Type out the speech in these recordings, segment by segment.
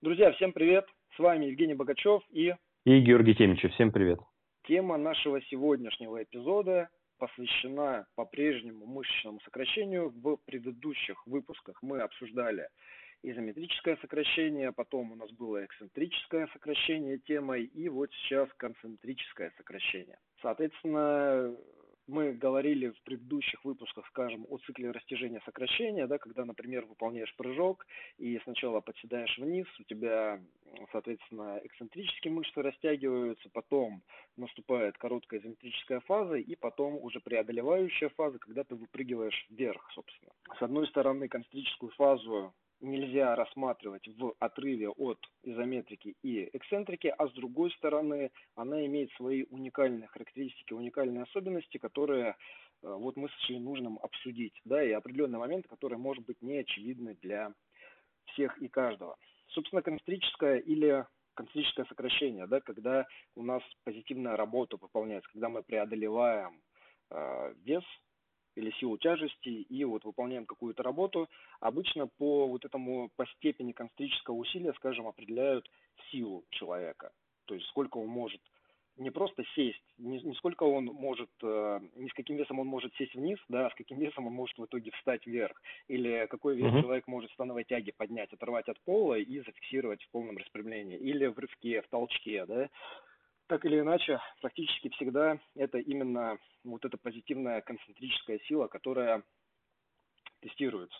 Друзья, всем привет! С вами Евгений Богачев и... И Георгий Темичев. Всем привет! Тема нашего сегодняшнего эпизода посвящена по-прежнему мышечному сокращению. В предыдущих выпусках мы обсуждали изометрическое сокращение, потом у нас было эксцентрическое сокращение темой, и вот сейчас концентрическое сокращение. Соответственно, мы говорили в предыдущих выпусках, скажем, о цикле растяжения сокращения, да, когда, например, выполняешь прыжок и сначала подседаешь вниз, у тебя, соответственно, эксцентрические мышцы растягиваются, потом наступает короткая изометрическая фаза, и потом уже преодолевающая фаза, когда ты выпрыгиваешь вверх, собственно. С одной стороны, концентрическую фазу нельзя рассматривать в отрыве от изометрики и эксцентрики, а с другой стороны она имеет свои уникальные характеристики, уникальные особенности, которые э, вот мы сочли нужным обсудить, да, и определенные моменты, которые, может быть, не очевидны для всех и каждого. Собственно, концентрическое или концентрическое сокращение, да, когда у нас позитивная работа выполняется, когда мы преодолеваем э, вес или силу тяжести и вот выполняем какую-то работу. Обычно по вот этому, по степени концентрического усилия, скажем, определяют силу человека. То есть сколько он может не просто сесть, не, не сколько он может, э, не с каким весом он может сесть вниз, да, а с каким весом он может в итоге встать вверх, или какой вес uh-huh. человек может становой тяги поднять, оторвать от пола и зафиксировать в полном распрямлении, или в рывке, в толчке, да, так или иначе, практически всегда это именно вот эта позитивная концентрическая сила, которая тестируется.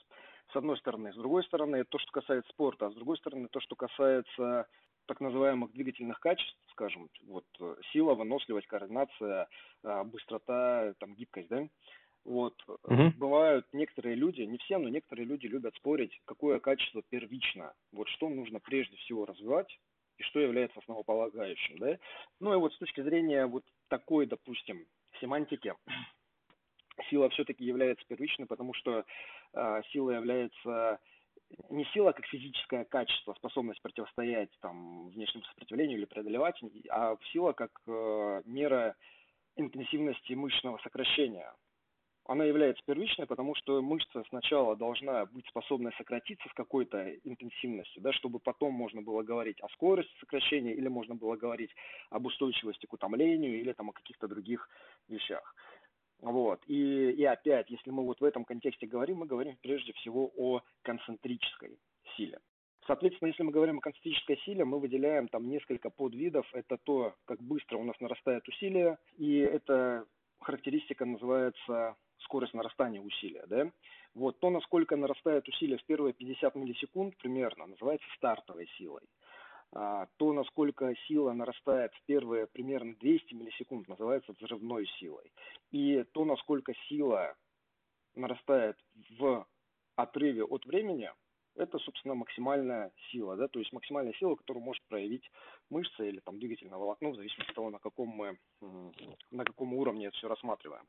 С одной стороны. С другой стороны, это то, что касается спорта, а с другой стороны, то, что касается так называемых двигательных качеств, скажем, вот сила, выносливость, координация, а, быстрота, там, гибкость, да, вот. Угу. Бывают некоторые люди, не все, но некоторые люди любят спорить, какое качество первично. Вот что нужно прежде всего развивать, и что является основополагающим, да. Ну и вот с точки зрения вот такой, допустим, семантики, сила все-таки является первичной, потому что э, сила является не сила как физическое качество, способность противостоять там внешнему сопротивлению или преодолевать, а сила как э, мера интенсивности мышечного сокращения она является первичной, потому что мышца сначала должна быть способна сократиться с какой-то интенсивностью, да, чтобы потом можно было говорить о скорости сокращения или можно было говорить об устойчивости к утомлению или там о каких-то других вещах. Вот. И, и опять, если мы вот в этом контексте говорим, мы говорим прежде всего о концентрической силе. Соответственно, если мы говорим о концентрической силе, мы выделяем там несколько подвидов. Это то, как быстро у нас нарастает усилие, и эта характеристика называется скорость нарастания усилия, да, вот то, насколько нарастает усилие в первые 50 миллисекунд примерно, называется стартовой силой. А, то, насколько сила нарастает в первые примерно 200 миллисекунд, называется взрывной силой. И то, насколько сила нарастает в отрыве от времени, это, собственно, максимальная сила, да, то есть максимальная сила, которую может проявить мышца или там двигательное волокно, в зависимости от того, на каком мы, на каком уровне это все рассматриваем.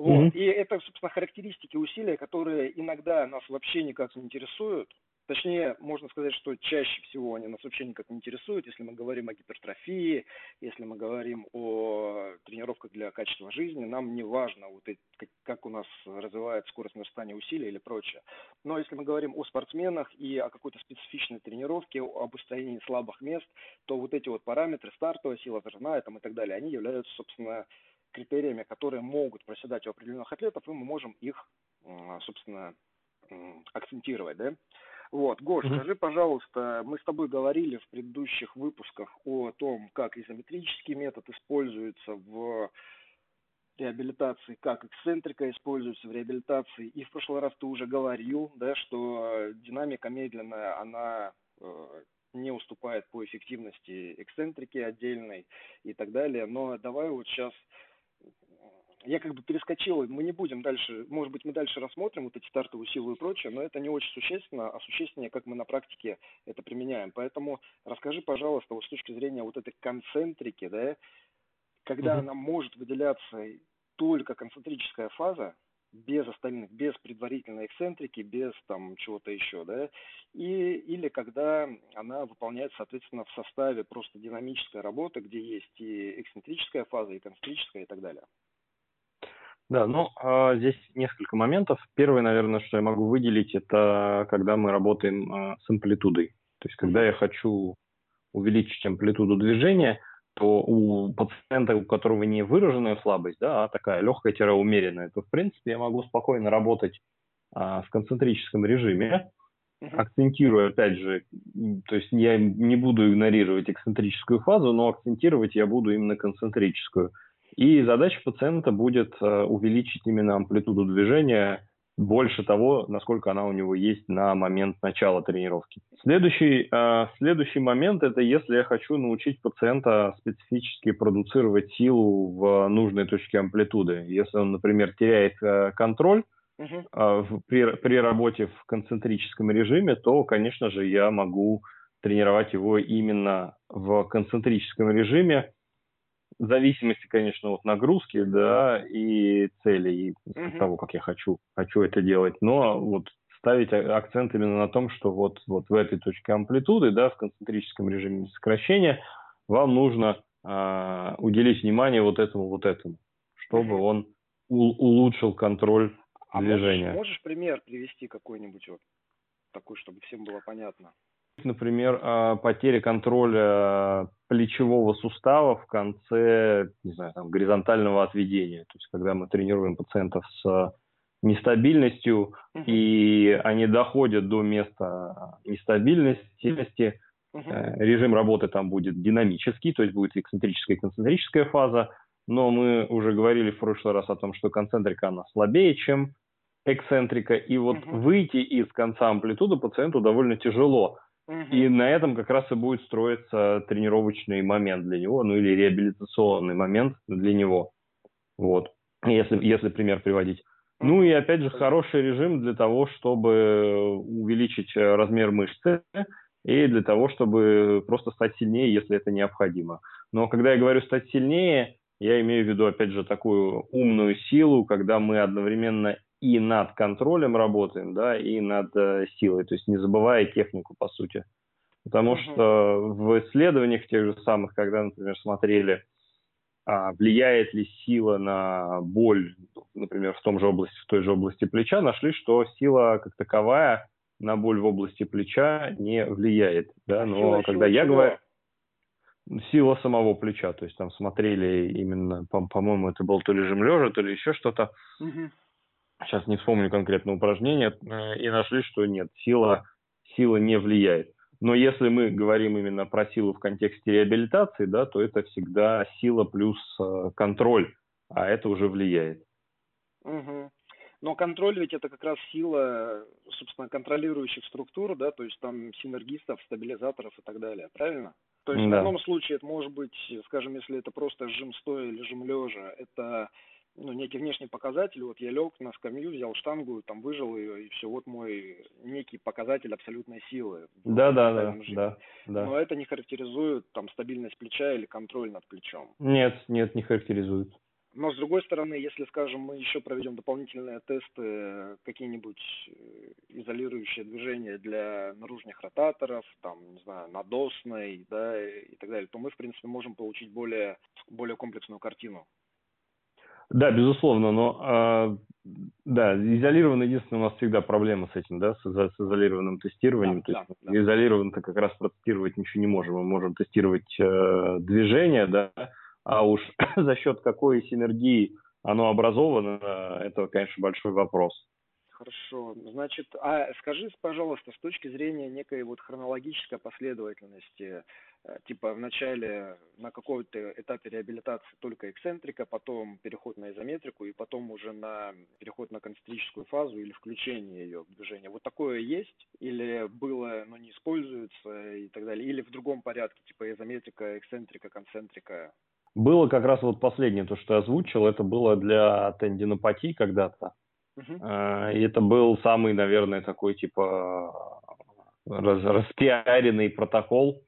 Вот. Mm-hmm. И это, собственно, характеристики усилия, которые иногда нас вообще никак не интересуют. Точнее, можно сказать, что чаще всего они нас вообще никак не интересуют, если мы говорим о гипертрофии, если мы говорим о тренировках для качества жизни, нам не важно, вот эти, как, у нас развивается скорость нарастания усилий или прочее. Но если мы говорим о спортсменах и о какой-то специфичной тренировке, об устранении слабых мест, то вот эти вот параметры, стартовая сила, там, и так далее, они являются, собственно, критериями, которые могут проседать у определенных атлетов, и мы можем их, собственно, акцентировать, да. Вот, Гош, mm-hmm. скажи, пожалуйста, мы с тобой говорили в предыдущих выпусках о том, как изометрический метод используется в реабилитации, как эксцентрика используется в реабилитации. И в прошлый раз ты уже говорил, да, что динамика медленная, она э, не уступает по эффективности эксцентрики отдельной и так далее. Но давай вот сейчас я как бы перескочил, мы не будем дальше, может быть, мы дальше рассмотрим вот эти стартовые силы и прочее, но это не очень существенно, а существеннее, как мы на практике это применяем. Поэтому расскажи, пожалуйста, вот с точки зрения вот этой концентрики, да, когда mm-hmm. она может выделяться только концентрическая фаза, без остальных, без предварительной эксцентрики, без там чего-то еще, да, и, или когда она выполняется, соответственно, в составе просто динамической работы, где есть и эксцентрическая фаза, и концентрическая и так далее. Да, ну а, здесь несколько моментов. Первый, наверное, что я могу выделить, это когда мы работаем а, с амплитудой. То есть, когда я хочу увеличить амплитуду движения, то у пациента, у которого не выраженная слабость, да, а такая легкая-умеренная, то, в принципе, я могу спокойно работать а, в концентрическом режиме, акцентирую, опять же, то есть я не буду игнорировать эксцентрическую фазу, но акцентировать я буду именно концентрическую. И задача пациента будет а, увеличить именно амплитуду движения больше того, насколько она у него есть на момент начала тренировки. Следующий, э, следующий момент – это если я хочу научить пациента специфически продуцировать силу в нужной точке амплитуды. Если он, например, теряет э, контроль uh-huh. э, при, при работе в концентрическом режиме, то, конечно же, я могу тренировать его именно в концентрическом режиме, в зависимости, конечно, от нагрузки, да, и цели, и mm-hmm. того, как я хочу, хочу это делать. Но вот ставить акцент именно на том, что вот, вот в этой точке амплитуды, да, в концентрическом режиме сокращения, вам нужно э, уделить внимание вот этому, вот этому, чтобы mm-hmm. он у, улучшил контроль а движения. Можешь, можешь пример привести какой-нибудь вот такой, чтобы всем было понятно? Например, а, потеря контроля плечевого сустава в конце, не знаю, там, горизонтального отведения. То есть, когда мы тренируем пациентов с нестабильностью, uh-huh. и они доходят до места нестабильности, uh-huh. режим работы там будет динамический, то есть будет эксцентрическая и концентрическая фаза, но мы уже говорили в прошлый раз о том, что концентрика она слабее, чем эксцентрика, и вот uh-huh. выйти из конца амплитуды пациенту довольно тяжело. И на этом как раз и будет строиться тренировочный момент для него, ну или реабилитационный момент для него. Вот, если, если пример приводить. Ну и опять же хороший режим для того, чтобы увеличить э, размер мышцы и для того, чтобы просто стать сильнее, если это необходимо. Но когда я говорю стать сильнее, я имею в виду, опять же, такую умную силу, когда мы одновременно и над контролем работаем, да, и над э, силой, то есть не забывая технику, по сути. Потому uh-huh. что в исследованиях тех же самых, когда, например, смотрели, а, влияет ли сила на боль, например, в том же области, в той же области плеча, нашли, что сила как таковая на боль в области плеча не влияет. Да? Но сила, когда сила, я сила. говорю сила самого плеча, то есть там смотрели именно, по- по-моему, это был то ли жим лежа, то ли еще что-то. Угу сейчас не вспомню конкретно упражнение, э, и нашли, что нет, сила, сила не влияет. Но если мы говорим именно про силу в контексте реабилитации, да, то это всегда сила плюс э, контроль, а это уже влияет. Угу. Но контроль ведь это как раз сила, собственно, контролирующих структур, да, то есть там синергистов, стабилизаторов и так далее, правильно? То есть да. в одном случае это может быть, скажем, если это просто жим стоя или жим лежа, это ну, некий внешний показатель, вот я лег на скамью, взял штангу, там выжил ее, и все, вот мой некий показатель абсолютной силы. Да, да, да, да, да. Но это не характеризует там стабильность плеча или контроль над плечом. Нет, нет, не характеризует. Но с другой стороны, если, скажем, мы еще проведем дополнительные тесты, какие-нибудь э, изолирующие движения для наружных ротаторов, там, не знаю, надосной, да, и так далее, то мы, в принципе, можем получить более, более комплексную картину да, безусловно, но э, да, изолированно единственное у нас всегда проблема с этим, да, с, с изолированным тестированием. Да, То есть да. изолированно-то как раз протестировать ничего не можем. Мы можем тестировать э, движение, да, а уж за счет какой синергии оно образовано, это, конечно, большой вопрос. Хорошо. Значит, а скажи, пожалуйста, с точки зрения некой вот хронологической последовательности, типа вначале на каком-то этапе реабилитации только эксцентрика, потом переход на изометрику и потом уже на переход на концентрическую фазу или включение ее в движение. Вот такое есть? Или было, но не используется и так далее? Или в другом порядке, типа изометрика, эксцентрика, концентрика? Было как раз вот последнее, то, что я озвучил, это было для тендинопатии когда-то. Uh-huh. И это был самый, наверное, такой типа распиаренный протокол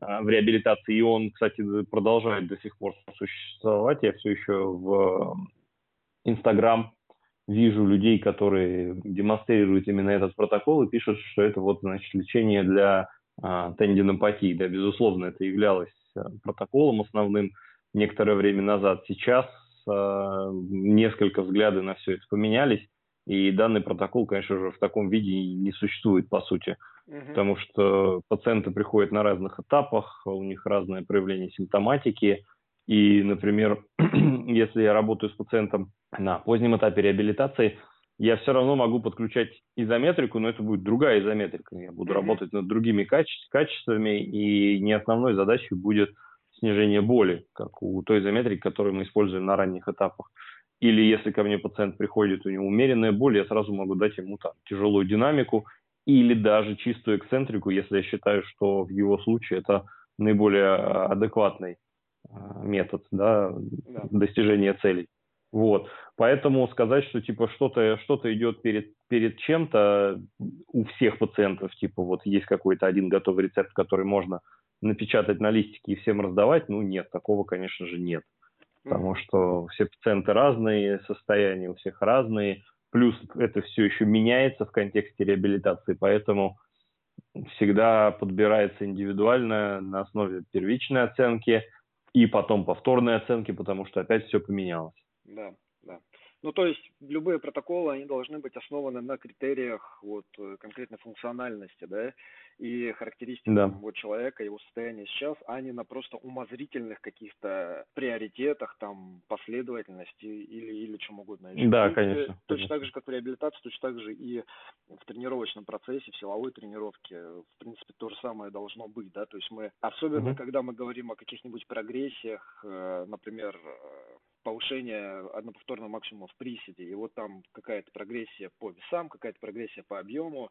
в реабилитации. И он, кстати, продолжает до сих пор существовать. Я все еще в Инстаграм вижу людей, которые демонстрируют именно этот протокол и пишут, что это вот, значит, лечение для а, тендинопатии. Да, безусловно, это являлось протоколом основным некоторое время назад. Сейчас Э, несколько взгляды на все это поменялись, и данный протокол, конечно же, в таком виде не существует, по сути. Угу. потому что пациенты приходят на разных этапах, у них разное проявление симптоматики, и, например, если я работаю с пациентом на позднем этапе реабилитации, я все равно могу подключать изометрику, но это будет другая изометрика. Я буду mm-hmm. работать над другими каче- качествами, и не основной задачей будет снижение боли, как у той изометрики, которую мы используем на ранних этапах. Или если ко мне пациент приходит, у него умеренная боль, я сразу могу дать ему там тяжелую динамику или даже чистую эксцентрику, если я считаю, что в его случае это наиболее а, адекватный а, метод да, да. достижения целей. Вот. Поэтому сказать, что типа что-то что идет перед, перед чем-то у всех пациентов, типа вот есть какой-то один готовый рецепт, который можно напечатать на листике и всем раздавать, ну нет, такого, конечно же, нет. Потому что все пациенты разные, состояния у всех разные, плюс это все еще меняется в контексте реабилитации, поэтому всегда подбирается индивидуально на основе первичной оценки и потом повторной оценки, потому что опять все поменялось. Да. Ну, то есть любые протоколы, они должны быть основаны на критериях вот э, конкретной функциональности, да, и характеристикам да. вот человека, его состояния сейчас, а не на просто умозрительных каких-то приоритетах, там, последовательности или, или чем угодно. Еще. Да, конечно. Точно конечно. так же, как в реабилитации, точно так же и в тренировочном процессе, в силовой тренировке, в принципе, то же самое должно быть, да, то есть мы, особенно угу. когда мы говорим о каких-нибудь прогрессиях, э, например, э, повышение одноповторного максимума в приседе, и вот там какая-то прогрессия по весам, какая-то прогрессия по объему,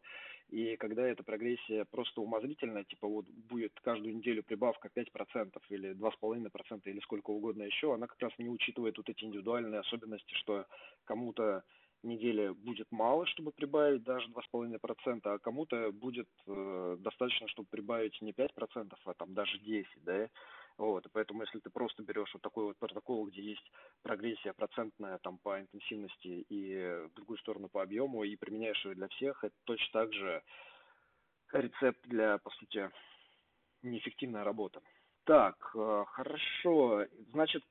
и когда эта прогрессия просто умозрительная, типа вот будет каждую неделю прибавка 5% или 2,5% или сколько угодно еще, она как раз не учитывает вот эти индивидуальные особенности, что кому-то недели будет мало, чтобы прибавить даже 2,5%, а кому-то будет э, достаточно, чтобы прибавить не 5%, а там даже 10%, да, вот, поэтому если ты просто берешь вот такой вот протокол, где есть прогрессия процентная там по интенсивности и в другую сторону по объему, и применяешь ее для всех, это точно так же рецепт для, по сути, неэффективная работа. Так, э, хорошо. Значит,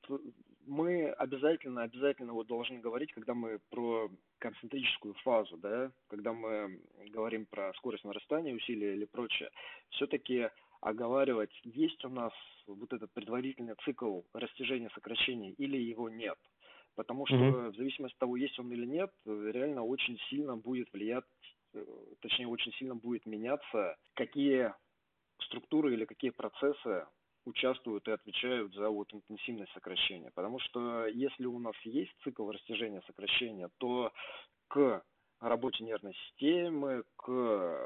мы обязательно, обязательно вот должны говорить, когда мы про концентрическую фазу, да, когда мы говорим про скорость нарастания усилия или прочее, все-таки оговаривать, есть у нас вот этот предварительный цикл растяжения сокращения или его нет. Потому что mm-hmm. в зависимости от того, есть он или нет, реально очень сильно будет влиять, э, точнее очень сильно будет меняться, какие структуры или какие процессы участвуют и отвечают за вот интенсивность сокращения. Потому что если у нас есть цикл растяжения сокращения, то к работе нервной системы, к,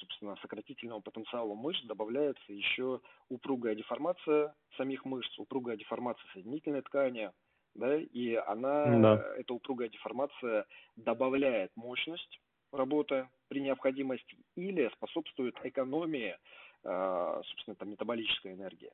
собственно, сократительному потенциалу мышц добавляется еще упругая деформация самих мышц, упругая деформация соединительной ткани, да, и она, да. эта упругая деформация добавляет мощность работы при необходимости или способствует экономии, э, собственно, там, метаболической энергии.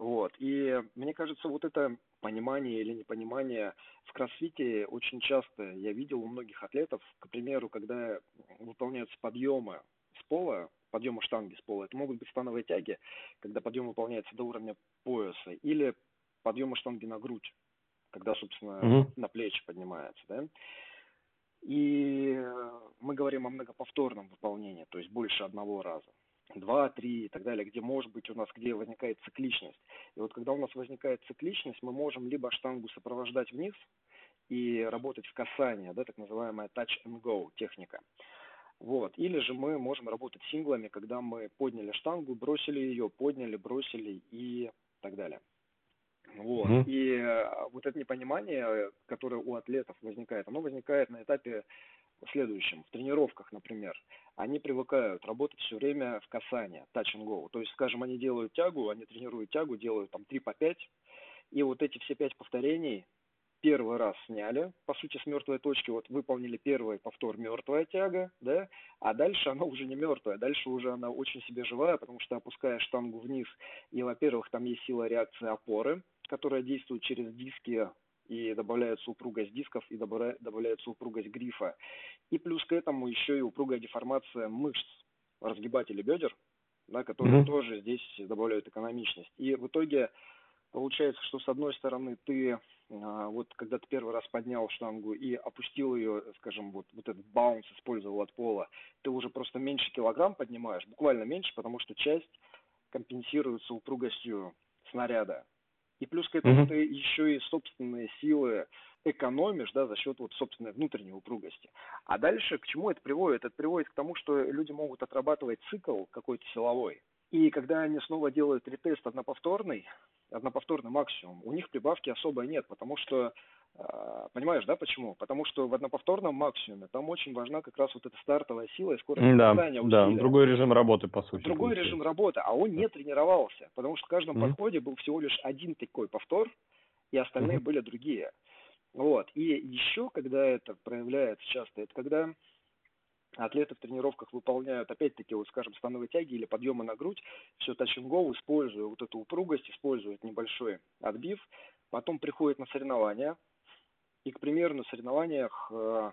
Вот. И мне кажется, вот это понимание или непонимание в кроссфите очень часто я видел у многих атлетов, к примеру, когда выполняются подъемы с пола, подъемы штанги с пола, это могут быть становые тяги, когда подъем выполняется до уровня пояса, или подъемы штанги на грудь, когда, собственно, угу. на плечи поднимается, да. И мы говорим о многоповторном выполнении, то есть больше одного раза два, три и так далее, где может быть у нас, где возникает цикличность. И вот когда у нас возникает цикличность, мы можем либо штангу сопровождать вниз и работать в касание, да, так называемая touch and go техника. Вот. Или же мы можем работать синглами, когда мы подняли штангу, бросили ее, подняли, бросили и так далее. Вот. Mm-hmm. И э, вот это непонимание, которое у атлетов возникает, оно возникает на этапе следующем. В тренировках, например, они привыкают работать все время в касание, touch and go. То есть, скажем, они делают тягу, они тренируют тягу, делают там 3 по 5, и вот эти все пять повторений первый раз сняли, по сути, с мертвой точки, вот выполнили первый повтор мертвая тяга, да, а дальше она уже не мертвая, дальше уже она очень себе живая, потому что опуская штангу вниз, и, во-первых, там есть сила реакции опоры, которая действует через диски и добавляется упругость дисков, и добавляется упругость грифа. И плюс к этому еще и упругая деформация мышц, разгибателей бедер, да, которые mm-hmm. тоже здесь добавляют экономичность. И в итоге Получается, что с одной стороны ты а, вот когда ты первый раз поднял штангу и опустил ее, скажем, вот, вот этот баунс использовал от пола, ты уже просто меньше килограмм поднимаешь, буквально меньше, потому что часть компенсируется упругостью снаряда. И плюс к этому mm-hmm. ты еще и собственные силы экономишь, да, за счет вот собственной внутренней упругости. А дальше к чему это приводит? Это приводит к тому, что люди могут отрабатывать цикл какой-то силовой. И когда они снова делают ретест одноповторный, одноповторный максимум, у них прибавки особо нет, потому что, понимаешь, да, почему? Потому что в одноповторном максимуме там очень важна как раз вот эта стартовая сила и скорость да, Да, другой режим работы, по сути. Другой получается. режим работы, а он не тренировался, потому что в каждом mm-hmm. подходе был всего лишь один такой повтор, и остальные mm-hmm. были другие. Вот. И еще, когда это проявляется часто, это когда атлеты в тренировках выполняют, опять-таки, вот, скажем, становые тяги или подъемы на грудь, все тачингоу, используя вот эту упругость, используют небольшой отбив, потом приходят на соревнования, и, к примеру, на соревнованиях э,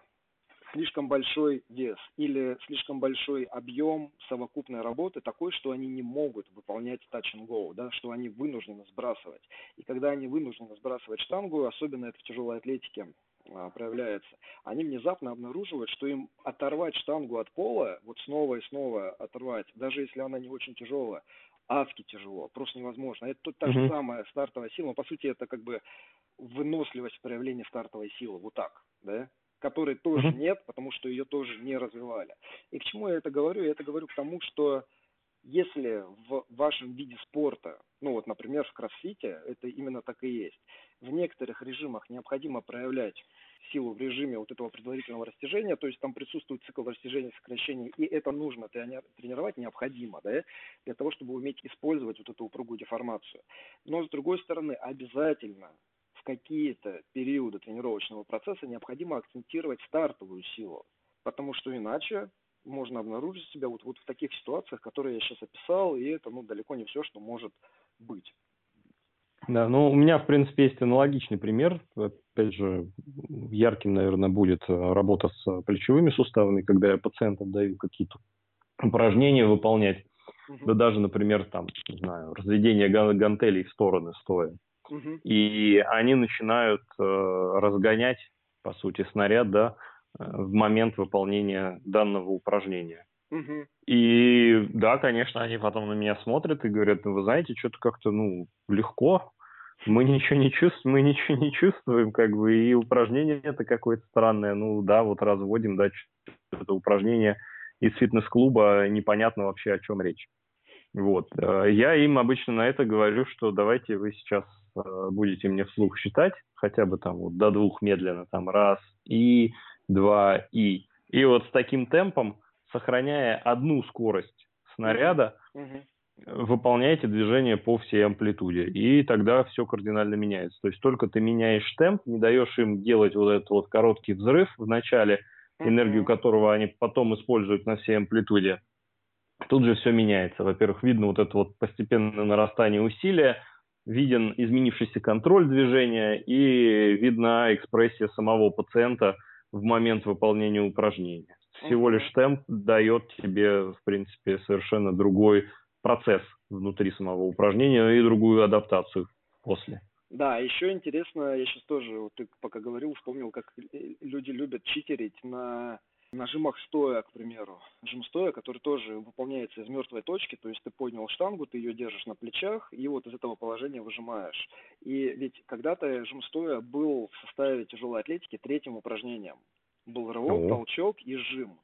слишком большой вес или слишком большой объем совокупной работы такой, что они не могут выполнять touch and go, да, что они вынуждены сбрасывать. И когда они вынуждены сбрасывать штангу, особенно это в тяжелой атлетике, а, проявляется, они внезапно обнаруживают, что им оторвать штангу от пола, вот снова и снова оторвать, даже если она не очень тяжелая, адски тяжело, просто невозможно. Это тут та же самая стартовая сила, но по сути это как бы выносливость проявления стартовой силы, вот так, да, которой тоже нет, потому что ее тоже не развивали. И к чему я это говорю? Я это говорю к тому, что если в вашем виде спорта, ну вот, например, в кроссфите, это именно так и есть, в некоторых режимах необходимо проявлять силу в режиме вот этого предварительного растяжения, то есть там присутствует цикл растяжения, сокращения, и это нужно тренировать необходимо, да, для того, чтобы уметь использовать вот эту упругую деформацию. Но с другой стороны, обязательно в какие-то периоды тренировочного процесса необходимо акцентировать стартовую силу, потому что иначе можно обнаружить себя вот, вот в таких ситуациях, которые я сейчас описал, и это ну, далеко не все, что может быть. Да, ну у меня, в принципе, есть аналогичный пример. Опять же, ярким, наверное, будет э, работа с плечевыми суставами, когда я пациентам даю какие-то упражнения выполнять. Uh-huh. Да даже, например, там, не знаю, разведение гантелей в стороны стоя. Uh-huh. И они начинают э, разгонять, по сути, снаряд, да, э, в момент выполнения данного упражнения. Угу. И да, конечно, они потом на меня смотрят и говорят, ну, вы знаете, что-то как-то, ну, легко, мы ничего не чувствуем, мы ничего не чувствуем, как бы, и упражнение это какое-то странное, ну, да, вот разводим, да, это упражнение из фитнес-клуба, непонятно вообще, о чем речь. Вот. Э, я им обычно на это говорю, что давайте вы сейчас э, будете мне вслух считать, хотя бы там вот до двух медленно, там раз, и, два, и. И вот с таким темпом сохраняя одну скорость снаряда, mm-hmm. Выполняете движение по всей амплитуде. И тогда все кардинально меняется. То есть только ты меняешь темп, не даешь им делать вот этот вот короткий взрыв в начале, mm-hmm. энергию которого они потом используют на всей амплитуде. Тут же все меняется. Во-первых, видно вот это вот постепенное нарастание усилия, виден изменившийся контроль движения и видна экспрессия самого пациента в момент выполнения упражнения всего лишь темп дает тебе, в принципе, совершенно другой процесс внутри самого упражнения и другую адаптацию после. Да, еще интересно, я сейчас тоже, вот ты пока говорил, вспомнил, как люди любят читерить на нажимах стоя, к примеру. Жим стоя, который тоже выполняется из мертвой точки, то есть ты поднял штангу, ты ее держишь на плечах, и вот из этого положения выжимаешь. И ведь когда-то жим стоя был в составе тяжелой атлетики третьим упражнением был рывок, О. толчок и жим.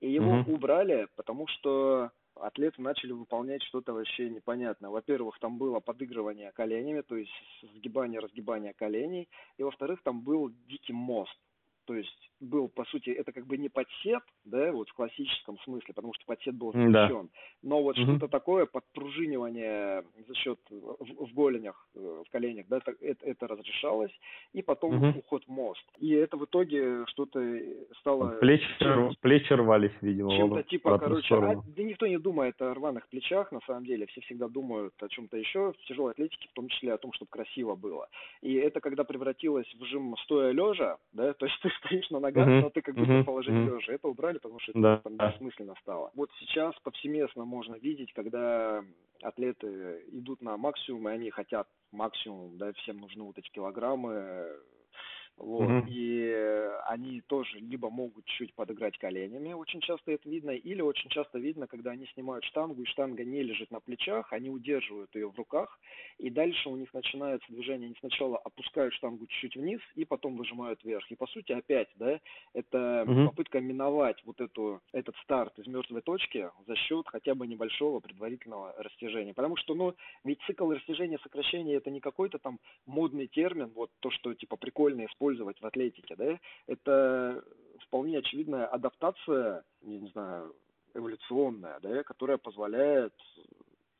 И его угу. убрали, потому что атлеты начали выполнять что-то вообще непонятное. Во-первых, там было подыгрывание коленями, то есть сгибание, разгибание коленей. И во-вторых, там был дикий мост. То есть был, по сути, это как бы не подсет, да, вот в классическом смысле, потому что подсет был смещен. Да. Но вот угу. что-то такое, подпружинивание за счет в, в голенях, э, в коленях, да, это, это разрешалось. И потом угу. уход в мост. И это в итоге что-то стало... Плечи, чем, плечи рвались, видимо. Чем-то типа, короче, а, да никто не думает о рваных плечах, на самом деле. Все всегда думают о чем-то еще, в тяжелой атлетике, в том числе о том, чтобы красиво было. И это когда превратилось в жим стоя лежа, да, то есть ты стоишь на ногах, но ты как будто положение лежа. Это убрали, потому что это там бессмысленно стало. Вот сейчас повсеместно можно видеть, когда атлеты идут на максимум, и они хотят максимум, да, всем нужны вот эти килограммы, вот. Mm-hmm. И они тоже либо могут чуть подыграть коленями, очень часто это видно, или очень часто видно, когда они снимают штангу, и штанга не лежит на плечах, они удерживают ее в руках, и дальше у них начинается движение, они сначала опускают штангу чуть-чуть вниз, и потом выжимают вверх. И по сути опять, да, это mm-hmm. попытка миновать вот эту, этот старт из мертвой точки за счет хотя бы небольшого предварительного растяжения. Потому что, ну, ведь цикл растяжения, сокращения это не какой-то там модный термин, вот то, что типа прикольно использовать использовать в атлетике, да, это вполне очевидная адаптация, я не знаю, эволюционная, да, которая позволяет,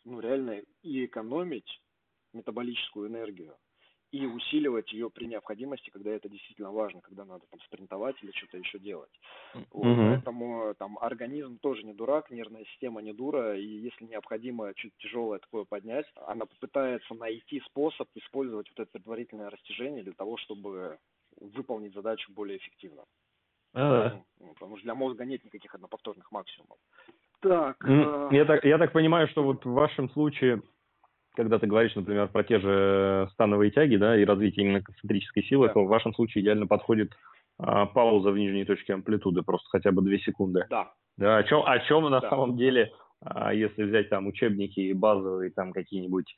ну, реально и экономить метаболическую энергию, и усиливать ее при необходимости, когда это действительно важно, когда надо там спринтовать или что-то еще делать. Вот, mm-hmm. Поэтому там организм тоже не дурак, нервная система не дура, и если необходимо чуть тяжелое такое поднять, она попытается найти способ использовать вот это предварительное растяжение для того, чтобы выполнить задачу более эффективно. А. Ну, потому что для мозга нет никаких одноповторных максимумов. Так. Mm, я, так я так понимаю, что вот в вашем случае, когда ты говоришь, например, про те же становые тяги, да, и развитие именно концентрической силы, да. то в вашем случае идеально подходит а, пауза в нижней точке амплитуды, просто хотя бы 2 секунды. Да. Да, о чем, о чем на да. самом деле, а, если взять там учебники базовые, там какие-нибудь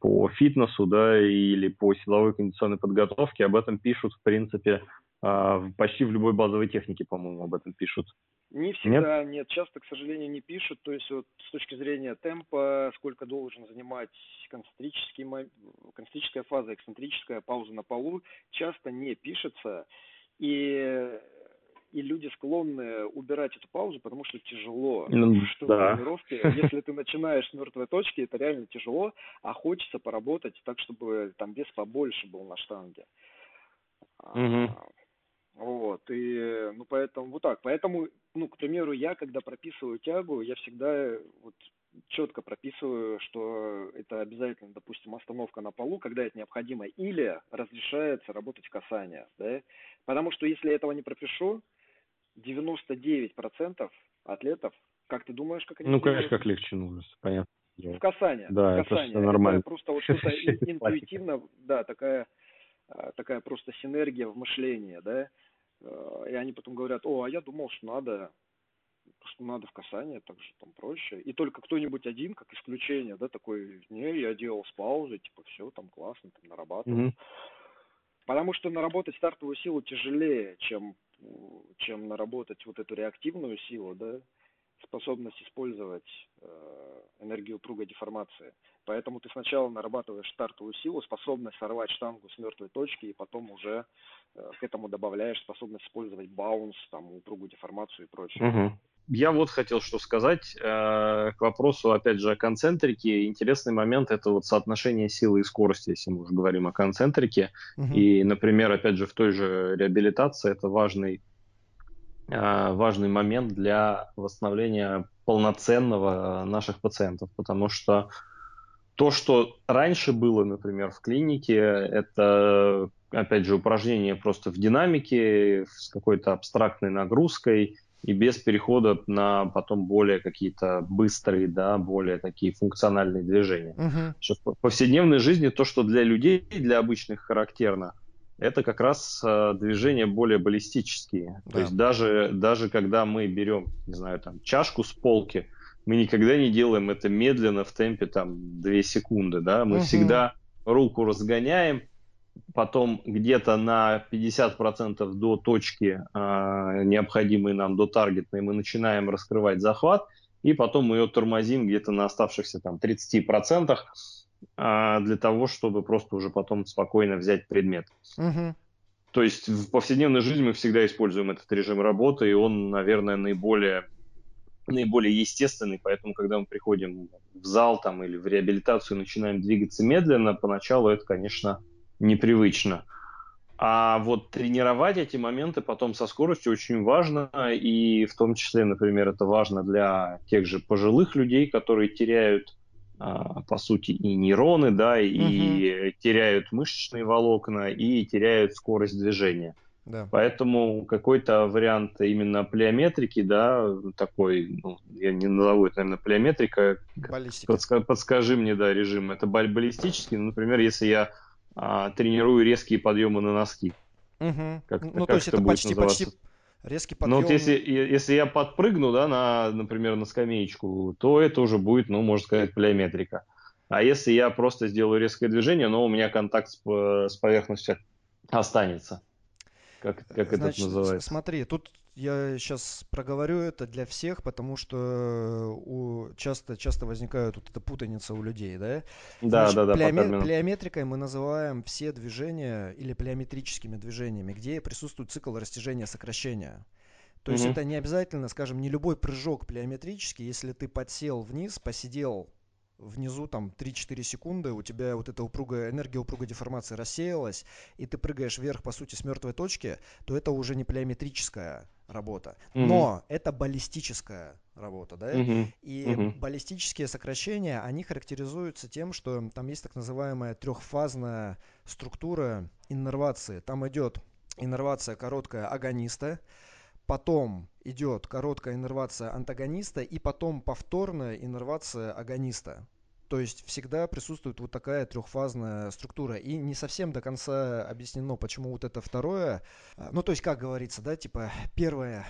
по фитнесу, да, или по силовой кондиционной подготовке, об этом пишут, в принципе, а, почти в любой базовой технике, по-моему, об этом пишут. Не всегда, нет? нет, часто, к сожалению, не пишут. То есть вот с точки зрения темпа, сколько должен занимать концентрический, концентрическая фаза, эксцентрическая пауза на полу, часто не пишется. И и люди склонны убирать эту паузу, потому что тяжело. Ну, что да. в тренировке, если ты начинаешь с мертвой точки, это реально тяжело, а хочется поработать так, чтобы там вес побольше был на штанге. Угу. Вот, и, ну, поэтому, вот так, поэтому, ну, к примеру, я, когда прописываю тягу, я всегда вот четко прописываю, что это обязательно, допустим, остановка на полу, когда это необходимо, или разрешается работать касание, да, потому что если этого не пропишу, 99% атлетов, как ты думаешь, как они Ну, конечно, как легче, ну, понятно. В касание. Да, в касание. это нормально. Это просто вот что-то интуитивно, да, такая, а, такая просто синергия в мышлении, да, а, и они потом говорят, о, а я думал, что надо что надо в касание, так же там проще. И только кто-нибудь один, как исключение, да, такой, не, я делал с паузой, типа, все, там классно, там нарабатывал. Mm-hmm. Потому что наработать стартовую силу тяжелее, чем чем наработать вот эту реактивную силу, да, способность использовать э, энергию круга деформации. Поэтому ты сначала нарабатываешь стартовую силу, способность сорвать штангу с мертвой точки, и потом уже э, к этому добавляешь способность использовать баунс, там, упругую деформацию и прочее. Угу. Я вот хотел что сказать э, к вопросу, опять же, о концентрике. Интересный момент – это вот соотношение силы и скорости, если мы уже говорим о концентрике. Угу. И, например, опять же, в той же реабилитации это важный Э, важный момент для восстановления полноценного наших пациентов, потому что то, что раньше было, например, в клинике, это, опять же, упражнение просто в динамике, с какой-то абстрактной нагрузкой и без перехода на потом более какие-то быстрые, да, более такие функциональные движения. Uh-huh. В повседневной жизни то, что для людей, для обычных характерно, это как раз э, движения более баллистические. Да. То есть даже, даже когда мы берем, не знаю, там, чашку с полки, мы никогда не делаем это медленно в темпе там 2 секунды, да, мы угу. всегда руку разгоняем, потом где-то на 50% до точки, э, необходимой нам, до таргетной, мы начинаем раскрывать захват, и потом мы ее тормозим где-то на оставшихся там 30%, а, для того, чтобы просто уже потом спокойно взять предмет. Угу. То есть в повседневной жизни мы всегда используем этот режим работы, и он, наверное, наиболее, наиболее естественный, поэтому, когда мы приходим в зал там, или в реабилитацию начинаем двигаться медленно, поначалу это, конечно, непривычно. А вот тренировать эти моменты потом со скоростью очень важно, и в том числе, например, это важно для тех же пожилых людей, которые теряют а, по сути, и нейроны, да, и угу. теряют мышечные волокна, и теряют скорость движения. Да. Поэтому какой-то вариант именно плеометрики, да, такой, ну, я не назову это, наверное, плеометрика. Подска- подскажи мне, да, режим. Это баллистический, ну, например, если я а, тренирую резкие подъемы на носки. Угу. Как, ну, как то есть это, это почти, почти резкий подъем. Ну, вот если, если я подпрыгну, да, на, например, на скамеечку, то это уже будет, ну, можно сказать, плеометрика. А если я просто сделаю резкое движение, но у меня контакт с, с поверхностью останется. Как, как Значит, это называется? Смотри, тут я сейчас проговорю это для всех, потому что у, часто, часто возникают вот эта путаница у людей, да? Да, Значит, да, да. Плеоме, плеометрикой мы называем все движения или плеометрическими движениями, где присутствует цикл растяжения-сокращения. То есть это не обязательно, скажем, не любой прыжок плеометрический, если ты подсел вниз, посидел внизу там 3-4 секунды, у тебя вот эта упругая энергия упругой деформации рассеялась, и ты прыгаешь вверх, по сути, с мертвой точки, то это уже не плеометрическая работа. Mm-hmm. Но это баллистическая работа, да? Mm-hmm. И mm-hmm. баллистические сокращения, они характеризуются тем, что там есть так называемая трехфазная структура иннервации. Там идет иннервация короткая агониста, потом идет короткая иннервация антагониста и потом повторная иннервация агониста. То есть всегда присутствует вот такая трехфазная структура. И не совсем до конца объяснено, почему вот это второе. А, ну, то есть, как говорится, да, типа, первое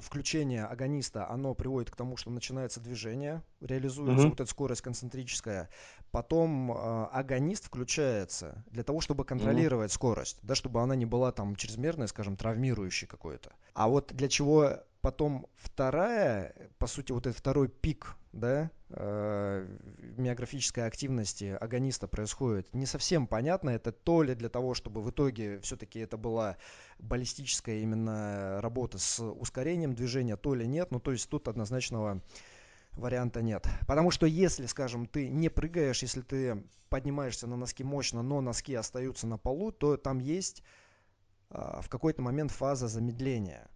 включение агониста, оно приводит к тому, что начинается движение, реализуется mm-hmm. вот эта скорость концентрическая. Потом э, агонист включается для того, чтобы контролировать mm-hmm. скорость, да, чтобы она не была там чрезмерной, скажем, травмирующей какой-то. А вот для чего потом вторая, по сути, вот этот второй пик, да, э, миографической активности агониста происходит, не совсем понятно, это то ли для того, чтобы в итоге все-таки это была баллистическая именно работа с ускорением движения, то ли нет, ну то есть тут однозначного варианта нет. Потому что если, скажем, ты не прыгаешь, если ты поднимаешься на носки мощно, но носки остаются на полу, то там есть а, в какой-то момент фаза замедления.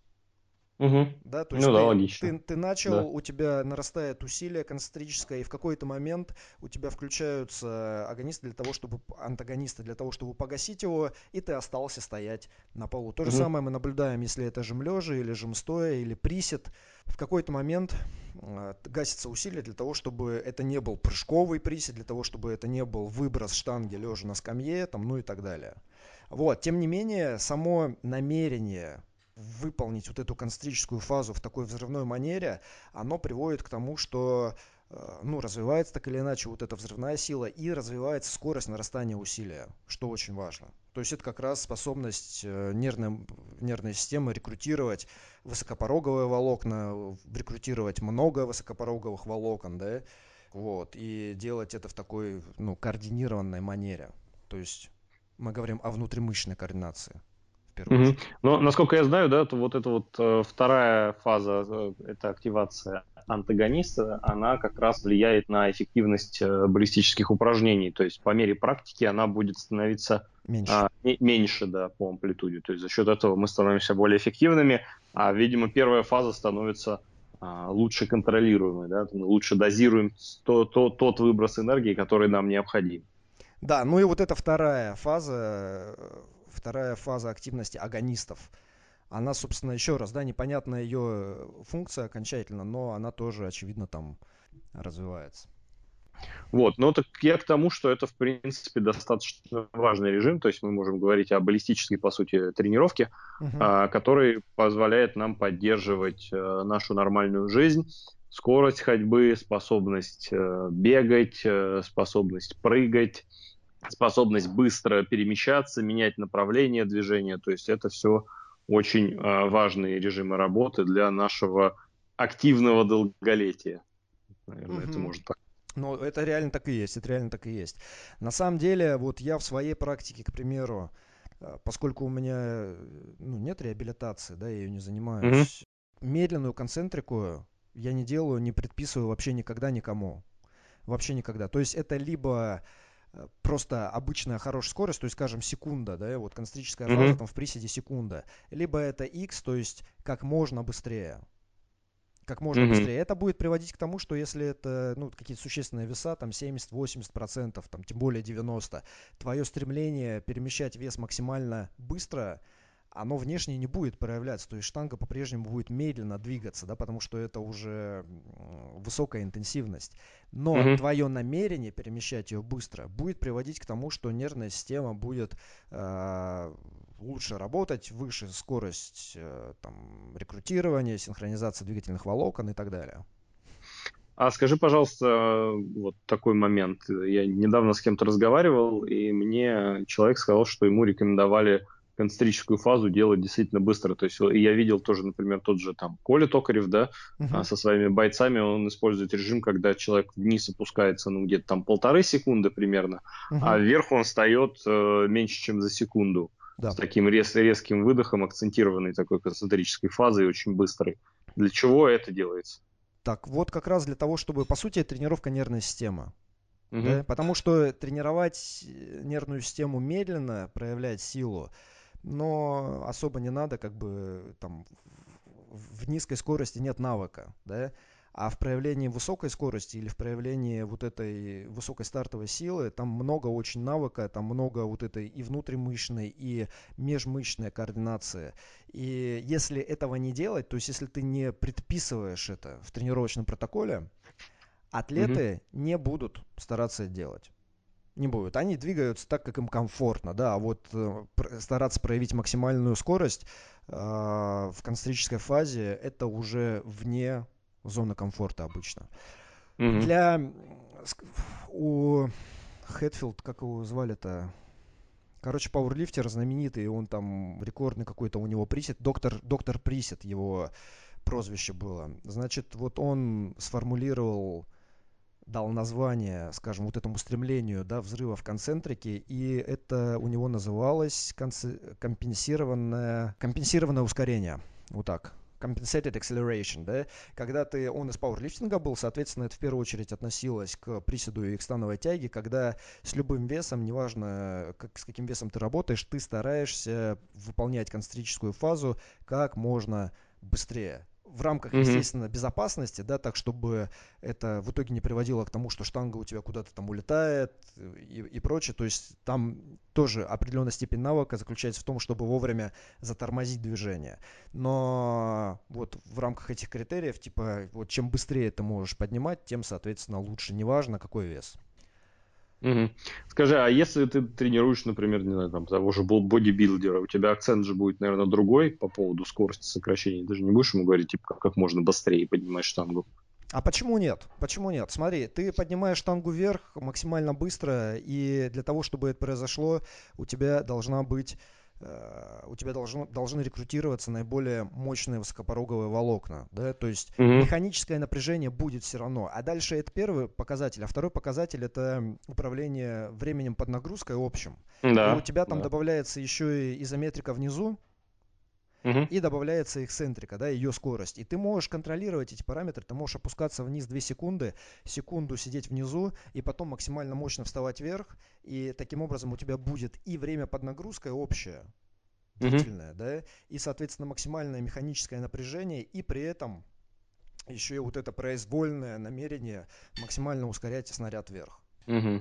Угу. Да, то есть ну, ты, да, логично. Ты, ты начал, да. у тебя нарастает усилие концентрическое, и в какой-то момент у тебя включаются агонисты для того, чтобы антагонисты для того, чтобы погасить его, и ты остался стоять на полу. То же угу. самое мы наблюдаем, если это жим лежа или жим стоя или присед. В какой-то момент э, гасится усилие для того, чтобы это не был прыжковый присед, для того, чтобы это не был выброс штанги лежа на скамье, там, ну и так далее. Вот, тем не менее, само намерение выполнить вот эту концентрическую фазу в такой взрывной манере, оно приводит к тому, что э, ну, развивается так или иначе вот эта взрывная сила и развивается скорость нарастания усилия, что очень важно. То есть это как раз способность э, нервной, нервной системы рекрутировать высокопороговые волокна, рекрутировать много высокопороговых волокон, да, вот, и делать это в такой, ну, координированной манере. То есть мы говорим о внутримышечной координации первую mm-hmm. Но, насколько я знаю, да, то вот эта вот э, вторая фаза, э, это активация антагониста, она как раз влияет на эффективность э, баллистических упражнений. То есть по мере практики она будет становиться меньше, а, меньше да, по амплитуде. То есть за счет этого мы становимся более эффективными, а, видимо, первая фаза становится а, лучше контролируемой, да, мы лучше дозируем то, то, тот выброс энергии, который нам необходим. Да, ну и вот эта вторая фаза вторая фаза активности агонистов. Она, собственно, еще раз, да, непонятна ее функция окончательно, но она тоже, очевидно, там развивается. Вот, но так я к тому, что это, в принципе, достаточно важный режим, то есть мы можем говорить о баллистической, по сути, тренировке, uh-huh. а, который позволяет нам поддерживать а, нашу нормальную жизнь, скорость ходьбы, способность а, бегать, а, способность прыгать, способность быстро перемещаться, менять направление движения. То есть это все очень э, важные режимы работы для нашего активного долголетия. Наверное, угу. это может так. Ну, это реально так и есть, это реально так и есть. На самом деле, вот я в своей практике, к примеру, э, поскольку у меня ну, нет реабилитации, да, я ее не занимаюсь, угу. медленную концентрику я не делаю, не предписываю вообще никогда никому. Вообще никогда. То есть это либо просто обычная хорошая скорость, то есть, скажем, секунда, да, вот концентрическая фаза mm-hmm. там в приседе секунда, либо это x, то есть как можно быстрее, как можно mm-hmm. быстрее. Это будет приводить к тому, что если это ну, какие-то существенные веса, там 70-80%, там, тем более 90%, твое стремление перемещать вес максимально быстро, оно внешне не будет проявляться, то есть штанга по-прежнему будет медленно двигаться, да, потому что это уже высокая интенсивность. Но угу. твое намерение перемещать ее быстро будет приводить к тому, что нервная система будет э, лучше работать, выше скорость э, там, рекрутирования, синхронизация двигательных волокон и так далее. А скажи, пожалуйста, вот такой момент. Я недавно с кем-то разговаривал, и мне человек сказал, что ему рекомендовали концентрическую фазу делать действительно быстро. То есть я видел тоже, например, тот же там Коля Токарев, да, uh-huh. со своими бойцами, он использует режим, когда человек вниз опускается, ну, где-то там полторы секунды примерно, uh-huh. а вверх он встает э, меньше, чем за секунду. Да. С таким рез, резким выдохом, акцентированной такой концентрической фазой, очень быстрой. Для чего это делается? Так, вот как раз для того, чтобы, по сути, тренировка нервной системы. Угу. Да? Потому что тренировать э, нервную систему медленно, проявлять силу, но особо не надо, как бы там в низкой скорости нет навыка, да, а в проявлении высокой скорости или в проявлении вот этой высокой стартовой силы, там много очень навыка, там много вот этой и внутримышечной, и межмышечной координации. И если этого не делать, то есть если ты не предписываешь это в тренировочном протоколе, атлеты mm не будут стараться это делать не будут. Они двигаются так, как им комфортно, да, а вот э, стараться проявить максимальную скорость э, в концентрической фазе это уже вне зона комфорта обычно. Mm-hmm. Для у Хэтфилд, как его звали-то? Короче, пауэрлифтер знаменитый, он там рекордный какой-то у него присед, доктор, доктор Присед его прозвище было. Значит, вот он сформулировал, дал название, скажем, вот этому стремлению, да, взрыва в концентрике, и это у него называлось компенсированное, компенсированное ускорение. Вот так. Compensated acceleration, да, когда ты, он из пауэрлифтинга был, соответственно, это в первую очередь относилось к приседу и к становой тяге, когда с любым весом, неважно, как, с каким весом ты работаешь, ты стараешься выполнять концентрическую фазу как можно быстрее в рамках, mm-hmm. естественно, безопасности, да, так, чтобы это в итоге не приводило к тому, что штанга у тебя куда-то там улетает и, и прочее. То есть там тоже определенная степень навыка заключается в том, чтобы вовремя затормозить движение. Но вот в рамках этих критериев, типа, вот чем быстрее ты можешь поднимать, тем, соответственно, лучше. Неважно, какой вес. Угу. Скажи, а если ты тренируешь, например, не знаю, там, того же бодибилдера, у тебя акцент же будет, наверное, другой по поводу скорости сокращения. Ты же не будешь ему говорить, типа, как, как можно быстрее поднимать штангу. А почему нет? Почему нет? Смотри, ты поднимаешь штангу вверх максимально быстро, и для того, чтобы это произошло, у тебя должна быть у тебя должно, должны рекрутироваться наиболее мощные высокопороговые волокна, да, то есть mm-hmm. механическое напряжение будет все равно. А дальше это первый показатель, а второй показатель это управление временем под нагрузкой общим. Да. И у тебя там да. добавляется еще и изометрика внизу, угу. и добавляется эксцентрика, да, ее скорость. И ты можешь контролировать эти параметры, ты можешь опускаться вниз 2 секунды, секунду сидеть внизу, и потом максимально мощно вставать вверх, и таким образом у тебя будет и время под нагрузкой общее, длительное, угу. да, и, соответственно, максимальное механическое напряжение, и при этом еще и вот это произвольное намерение максимально ускорять снаряд вверх. Угу.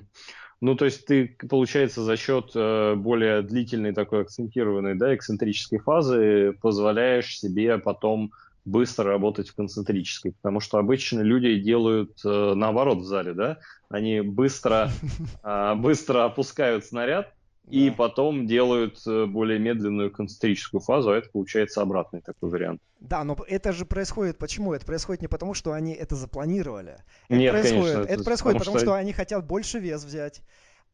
Ну, то есть ты, получается, за счет э, более длительной такой акцентированной, да, эксцентрической фазы позволяешь себе потом быстро работать в концентрической, потому что обычно люди делают э, наоборот в зале, да, они быстро, э, быстро опускают снаряд, и потом делают э, более медленную концентрическую фазу, а это получается обратный такой вариант. Да, но это же происходит почему? Это происходит не потому, что они это запланировали. Это Нет, происходит, конечно. Это, это происходит потому, что... что они хотят больше вес взять.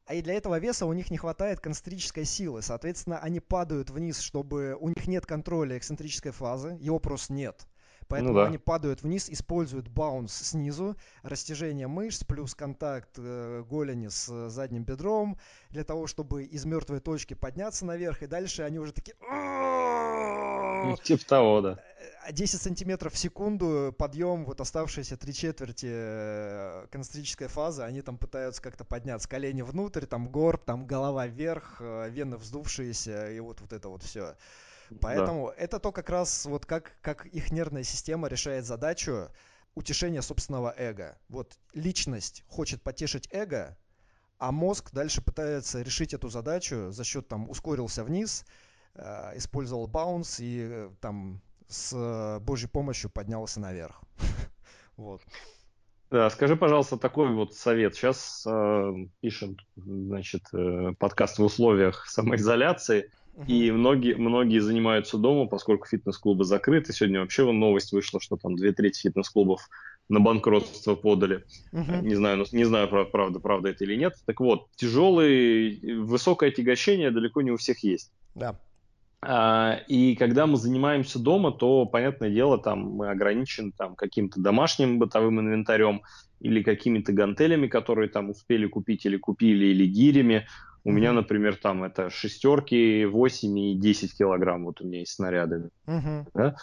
А и для этого веса у них не хватает концентрической силы. Соответственно, они падают вниз, чтобы у них нет контроля эксцентрической фазы, его просто нет. Поэтому ну, да. они падают вниз, используют баунс снизу, растяжение мышц плюс контакт э, голени с э, задним бедром для того, чтобы из мертвой точки подняться наверх, и дальше они уже такие... Типа того, да. 10 э, сантиметров в секунду подъем, вот оставшиеся три четверти э, концентрической фазы, они там пытаются как-то подняться, колени внутрь, там горб, там голова вверх, вены вздувшиеся, и вот, вот это вот все. Поэтому да. это то как раз вот как, как их нервная система решает задачу утешения собственного эго. Вот личность хочет потешить эго, а мозг дальше пытается решить эту задачу за счет там ускорился вниз, э, использовал баунс и э, там с божьей помощью поднялся наверх. Вот. Да, скажи, пожалуйста, такой вот совет. Сейчас э, пишем, значит, э, подкаст в условиях самоизоляции, uh-huh. и многие, многие занимаются дома, поскольку фитнес-клубы закрыты. Сегодня вообще новость вышла, что там две трети фитнес-клубов на банкротство подали. Uh-huh. Не знаю, не знаю, правда, правда это или нет. Так вот, тяжелые, высокое отягощение далеко не у всех есть. Да. А, и когда мы занимаемся дома, то, понятное дело, там мы ограничены там, каким-то домашним бытовым инвентарем или какими-то гантелями, которые там успели купить или купили, или гирями. У меня, например, там это шестерки, 8 и 10 килограмм, вот у меня есть снаряды. Mm-hmm. Да?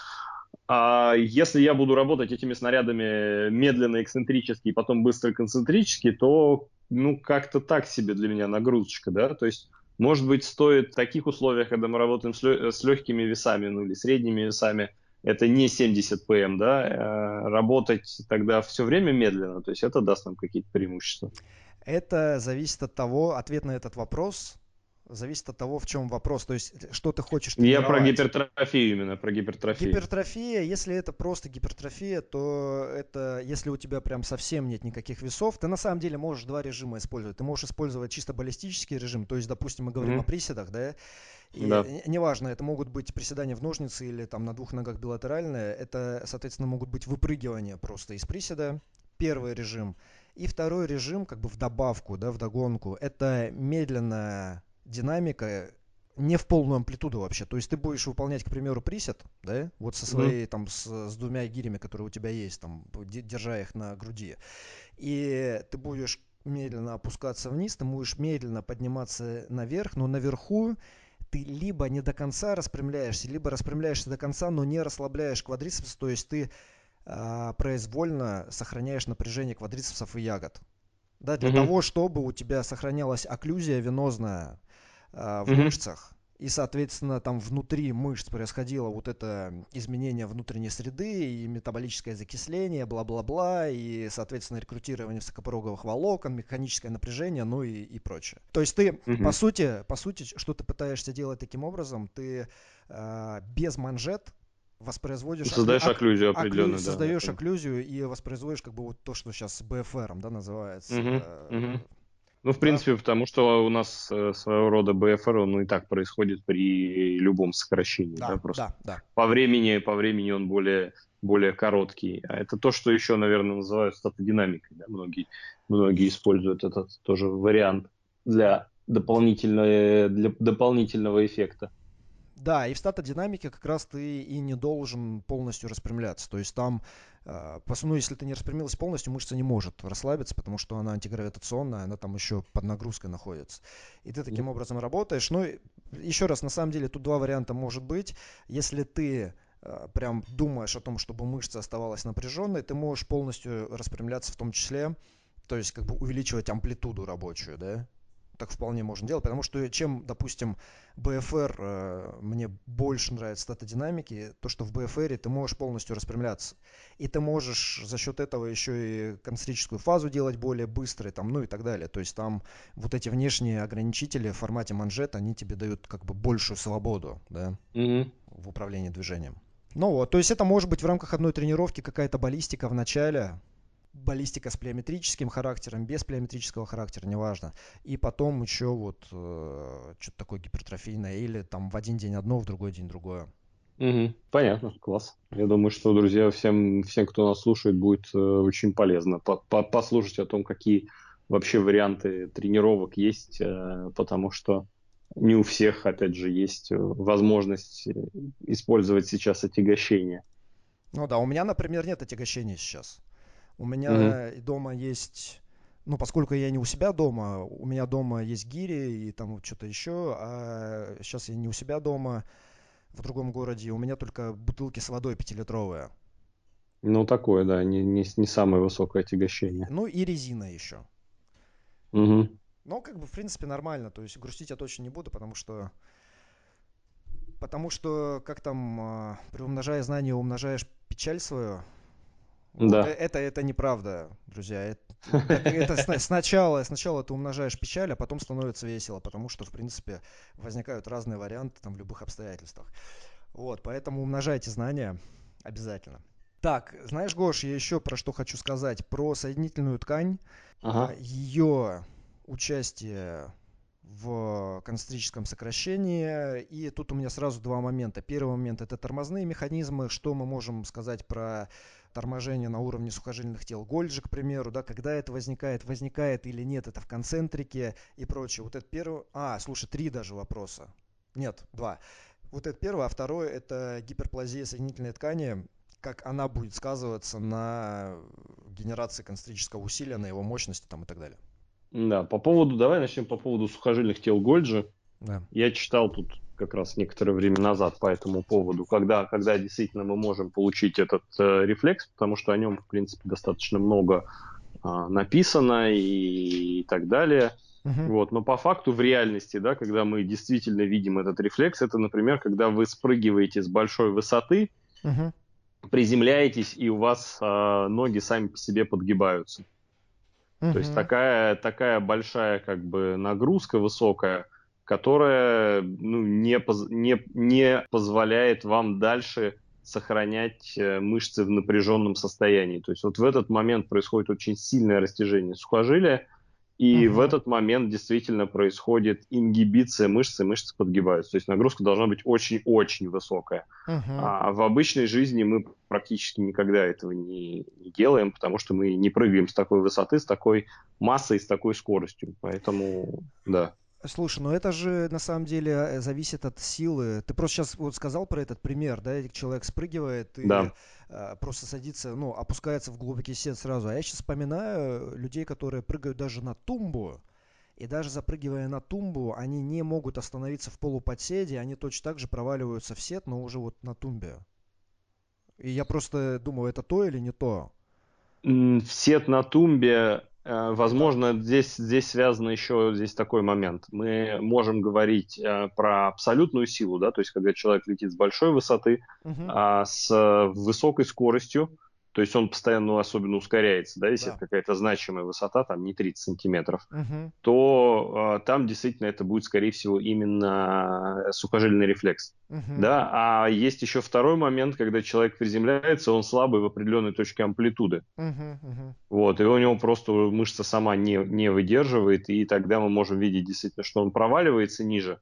А если я буду работать этими снарядами медленно, эксцентрически и потом быстро концентрически, то ну как-то так себе для меня нагрузочка, да, то есть может быть, стоит в таких условиях, когда мы работаем с, лё- с легкими весами, ну или средними весами, это не 70 ПМ, да, э, работать тогда все время медленно, то есть это даст нам какие-то преимущества. Это зависит от того, ответ на этот вопрос зависит от того, в чем вопрос. То есть, что ты хочешь тренировать. Я про гипертрофию именно, про гипертрофию. Гипертрофия, если это просто гипертрофия, то это, если у тебя прям совсем нет никаких весов, ты на самом деле можешь два режима использовать. Ты можешь использовать чисто баллистический режим, то есть, допустим, мы говорим mm-hmm. о приседах, да, и да. неважно, это могут быть приседания в ножницы или там на двух ногах билатеральные, это, соответственно, могут быть выпрыгивания просто из приседа. Первый режим. И второй режим, как бы в добавку, да, в догонку, это медленная динамика не в полную амплитуду вообще. То есть ты будешь выполнять, к примеру, присед, да, вот со своей, mm-hmm. там, с, с двумя гирями, которые у тебя есть, там, держа их на груди. И ты будешь медленно опускаться вниз, ты будешь медленно подниматься наверх, но наверху ты либо не до конца распрямляешься, либо распрямляешься до конца, но не расслабляешь квадрицепс, то есть ты произвольно сохраняешь напряжение квадрицепсов и ягод. Да, для mm-hmm. того, чтобы у тебя сохранялась окклюзия венозная, а, в mm-hmm. мышцах. И, соответственно, там внутри мышц происходило вот это изменение внутренней среды и метаболическое закисление, бла-бла-бла, и, соответственно, рекрутирование высокопороговых волокон, механическое напряжение, ну и, и прочее. То есть ты, mm-hmm. по сути, по сути, что ты пытаешься делать таким образом, ты э, без манжет воспроизводишь... Создаешь ок- окклюзию определенную, окклю... да. Создаешь окклюзию и воспроизводишь как бы вот то, что сейчас БФР, да, называется. Mm-hmm. Mm-hmm. Ну, в принципе, потому что у нас э, своего рода БФР, он и так происходит при любом сокращении. Да, да, просто да, да. По времени, по времени он более, более короткий. А это то, что еще, наверное, называют статодинамикой. Да? Многие, многие используют этот тоже вариант для дополнительного, для дополнительного эффекта. Да, и в статодинамике как раз ты и не должен полностью распрямляться. То есть там а, ну, если ты не распрямилась полностью, мышца не может расслабиться, потому что она антигравитационная, она там еще под нагрузкой находится. И ты таким образом работаешь. Но еще раз, на самом деле, тут два варианта может быть. Если ты а, прям думаешь о том, чтобы мышца оставалась напряженной, ты можешь полностью распрямляться в том числе, то есть как бы увеличивать амплитуду рабочую, да, так вполне можно делать, потому что чем, допустим, BFR э, мне больше нравится статодинамики, то, что в BFR ты можешь полностью распрямляться. И ты можешь за счет этого еще и концентрическую фазу делать более быстрой, там, ну и так далее. То есть там вот эти внешние ограничители в формате манжет, они тебе дают как бы большую свободу, да, mm-hmm. в управлении движением. Ну вот, то есть это может быть в рамках одной тренировки какая-то баллистика в начале, баллистика с плеометрическим характером, без плеометрического характера, неважно. И потом еще вот э, что-то такое гипертрофийное, или там в один день одно, в другой день другое. Угу, понятно, класс. Я думаю, что, друзья, всем, всем кто нас слушает, будет э, очень полезно по -по послушать о том, какие вообще варианты тренировок есть, э, потому что не у всех, опять же, есть э, возможность э, использовать сейчас отягощение. Ну да, у меня, например, нет отягощения сейчас. У меня mm-hmm. дома есть, ну, поскольку я не у себя дома, у меня дома есть гири и там что-то еще, а сейчас я не у себя дома, в другом городе, у меня только бутылки с водой пятилитровые. Ну, такое, да, не, не, не самое высокое отягощение. Ну, и резина еще. Угу. Ну, как бы, в принципе, нормально. То есть грустить я точно не буду, потому что... Потому что, как там, а, приумножая знания, умножаешь печаль свою. Да. Вот, это, это неправда, друзья. Это, это сначала, сначала ты умножаешь печаль, а потом становится весело, потому что, в принципе, возникают разные варианты там в любых обстоятельствах. Вот, поэтому умножайте знания обязательно. Так, знаешь, Гош, я еще про что хочу сказать. Про соединительную ткань, ага. ее участие в концентрическом сокращении. И тут у меня сразу два момента. Первый момент это тормозные механизмы. Что мы можем сказать про торможение на уровне сухожильных тел Гольджи, к примеру, да, когда это возникает, возникает или нет это в концентрике и прочее. Вот это первый... А, слушай, три даже вопроса. Нет, два. Вот это первое, а второе это гиперплазия соединительной ткани, как она будет сказываться на генерации концентрического усилия, на его мощности там и так далее. Да, по поводу, давай начнем по поводу сухожильных тел Гольджи. Да. Я читал тут как раз некоторое время назад по этому поводу, когда, когда действительно мы можем получить этот э, рефлекс, потому что о нем, в принципе, достаточно много э, написано и, и так далее. Uh-huh. Вот, но по факту в реальности, да, когда мы действительно видим этот рефлекс, это, например, когда вы спрыгиваете с большой высоты, uh-huh. приземляетесь и у вас э, ноги сами по себе подгибаются. Uh-huh. То есть такая, такая большая как бы нагрузка высокая, которая ну, не, поз- не, не позволяет вам дальше сохранять э, мышцы в напряженном состоянии. То есть вот в этот момент происходит очень сильное растяжение сухожилия, и угу. в этот момент действительно происходит ингибиция мышцы, мышцы подгибаются. То есть нагрузка должна быть очень-очень высокая. Угу. А в обычной жизни мы практически никогда этого не, не делаем, потому что мы не прыгаем с такой высоты, с такой массой, с такой скоростью. Поэтому, да. Слушай, ну это же на самом деле э, зависит от силы. Ты просто сейчас вот сказал про этот пример, да, человек спрыгивает и да. э, просто садится, ну, опускается в глубокий сет сразу. А я сейчас вспоминаю людей, которые прыгают даже на тумбу, и даже запрыгивая на тумбу, они не могут остановиться в полуподседе, они точно так же проваливаются в сет, но уже вот на тумбе. И я просто думаю, это то или не то? В сет на тумбе возможно, здесь, здесь связано еще здесь такой момент. Мы можем говорить э, про абсолютную силу, да, то есть когда человек летит с большой высоты, угу. а, с высокой скоростью, то есть он постоянно ну, особенно ускоряется, да, если да. это какая-то значимая высота, там не 30 сантиметров, угу. то э, там действительно это будет, скорее всего, именно сухожильный рефлекс. Угу. Да, а есть еще второй момент, когда человек приземляется, он слабый в определенной точке амплитуды. Угу, угу. Вот, и у него просто мышца сама не, не выдерживает, и тогда мы можем видеть действительно, что он проваливается ниже.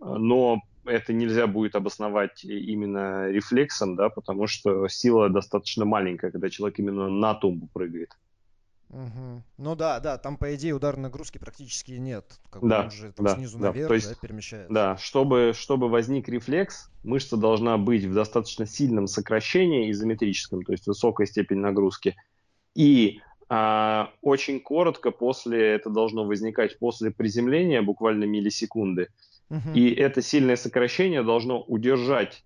Но это нельзя будет обосновать именно рефлексом, да, потому что сила достаточно маленькая, когда человек именно на тумбу прыгает. Угу. Ну да, да, там по идее ударной нагрузки практически нет, как да, он же там да, снизу да. наверх То есть, да, перемещается. Да, чтобы, чтобы возник рефлекс, мышца должна быть в достаточно сильном сокращении изометрическом, то есть высокая степень нагрузки, и а, очень коротко после, это должно возникать после приземления, буквально миллисекунды, и это сильное сокращение должно удержать,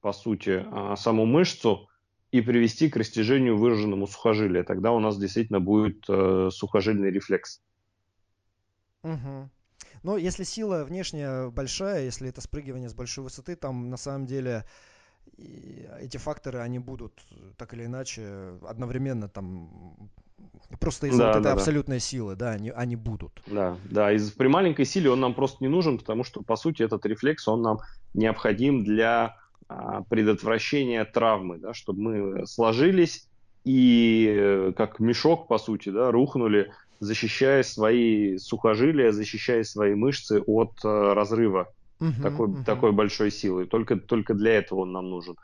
по сути, а, саму мышцу и привести к растяжению выраженному сухожилия. Тогда у нас действительно будет э, сухожильный рефлекс. Угу. Но если сила внешняя большая, если это спрыгивание с большой высоты, там на самом деле эти факторы, они будут так или иначе одновременно там Просто из-за да, вот этой да, абсолютной да. силы, да, они, они будут. Да, да, из при маленькой силе он нам просто не нужен, потому что, по сути, этот рефлекс, он нам необходим для а, предотвращения травмы, да, чтобы мы сложились и э, как мешок, по сути, да, рухнули, защищая свои сухожилия, защищая свои мышцы от а, разрыва угу, такой, угу. такой большой силы. Только, только для этого он нам нужен.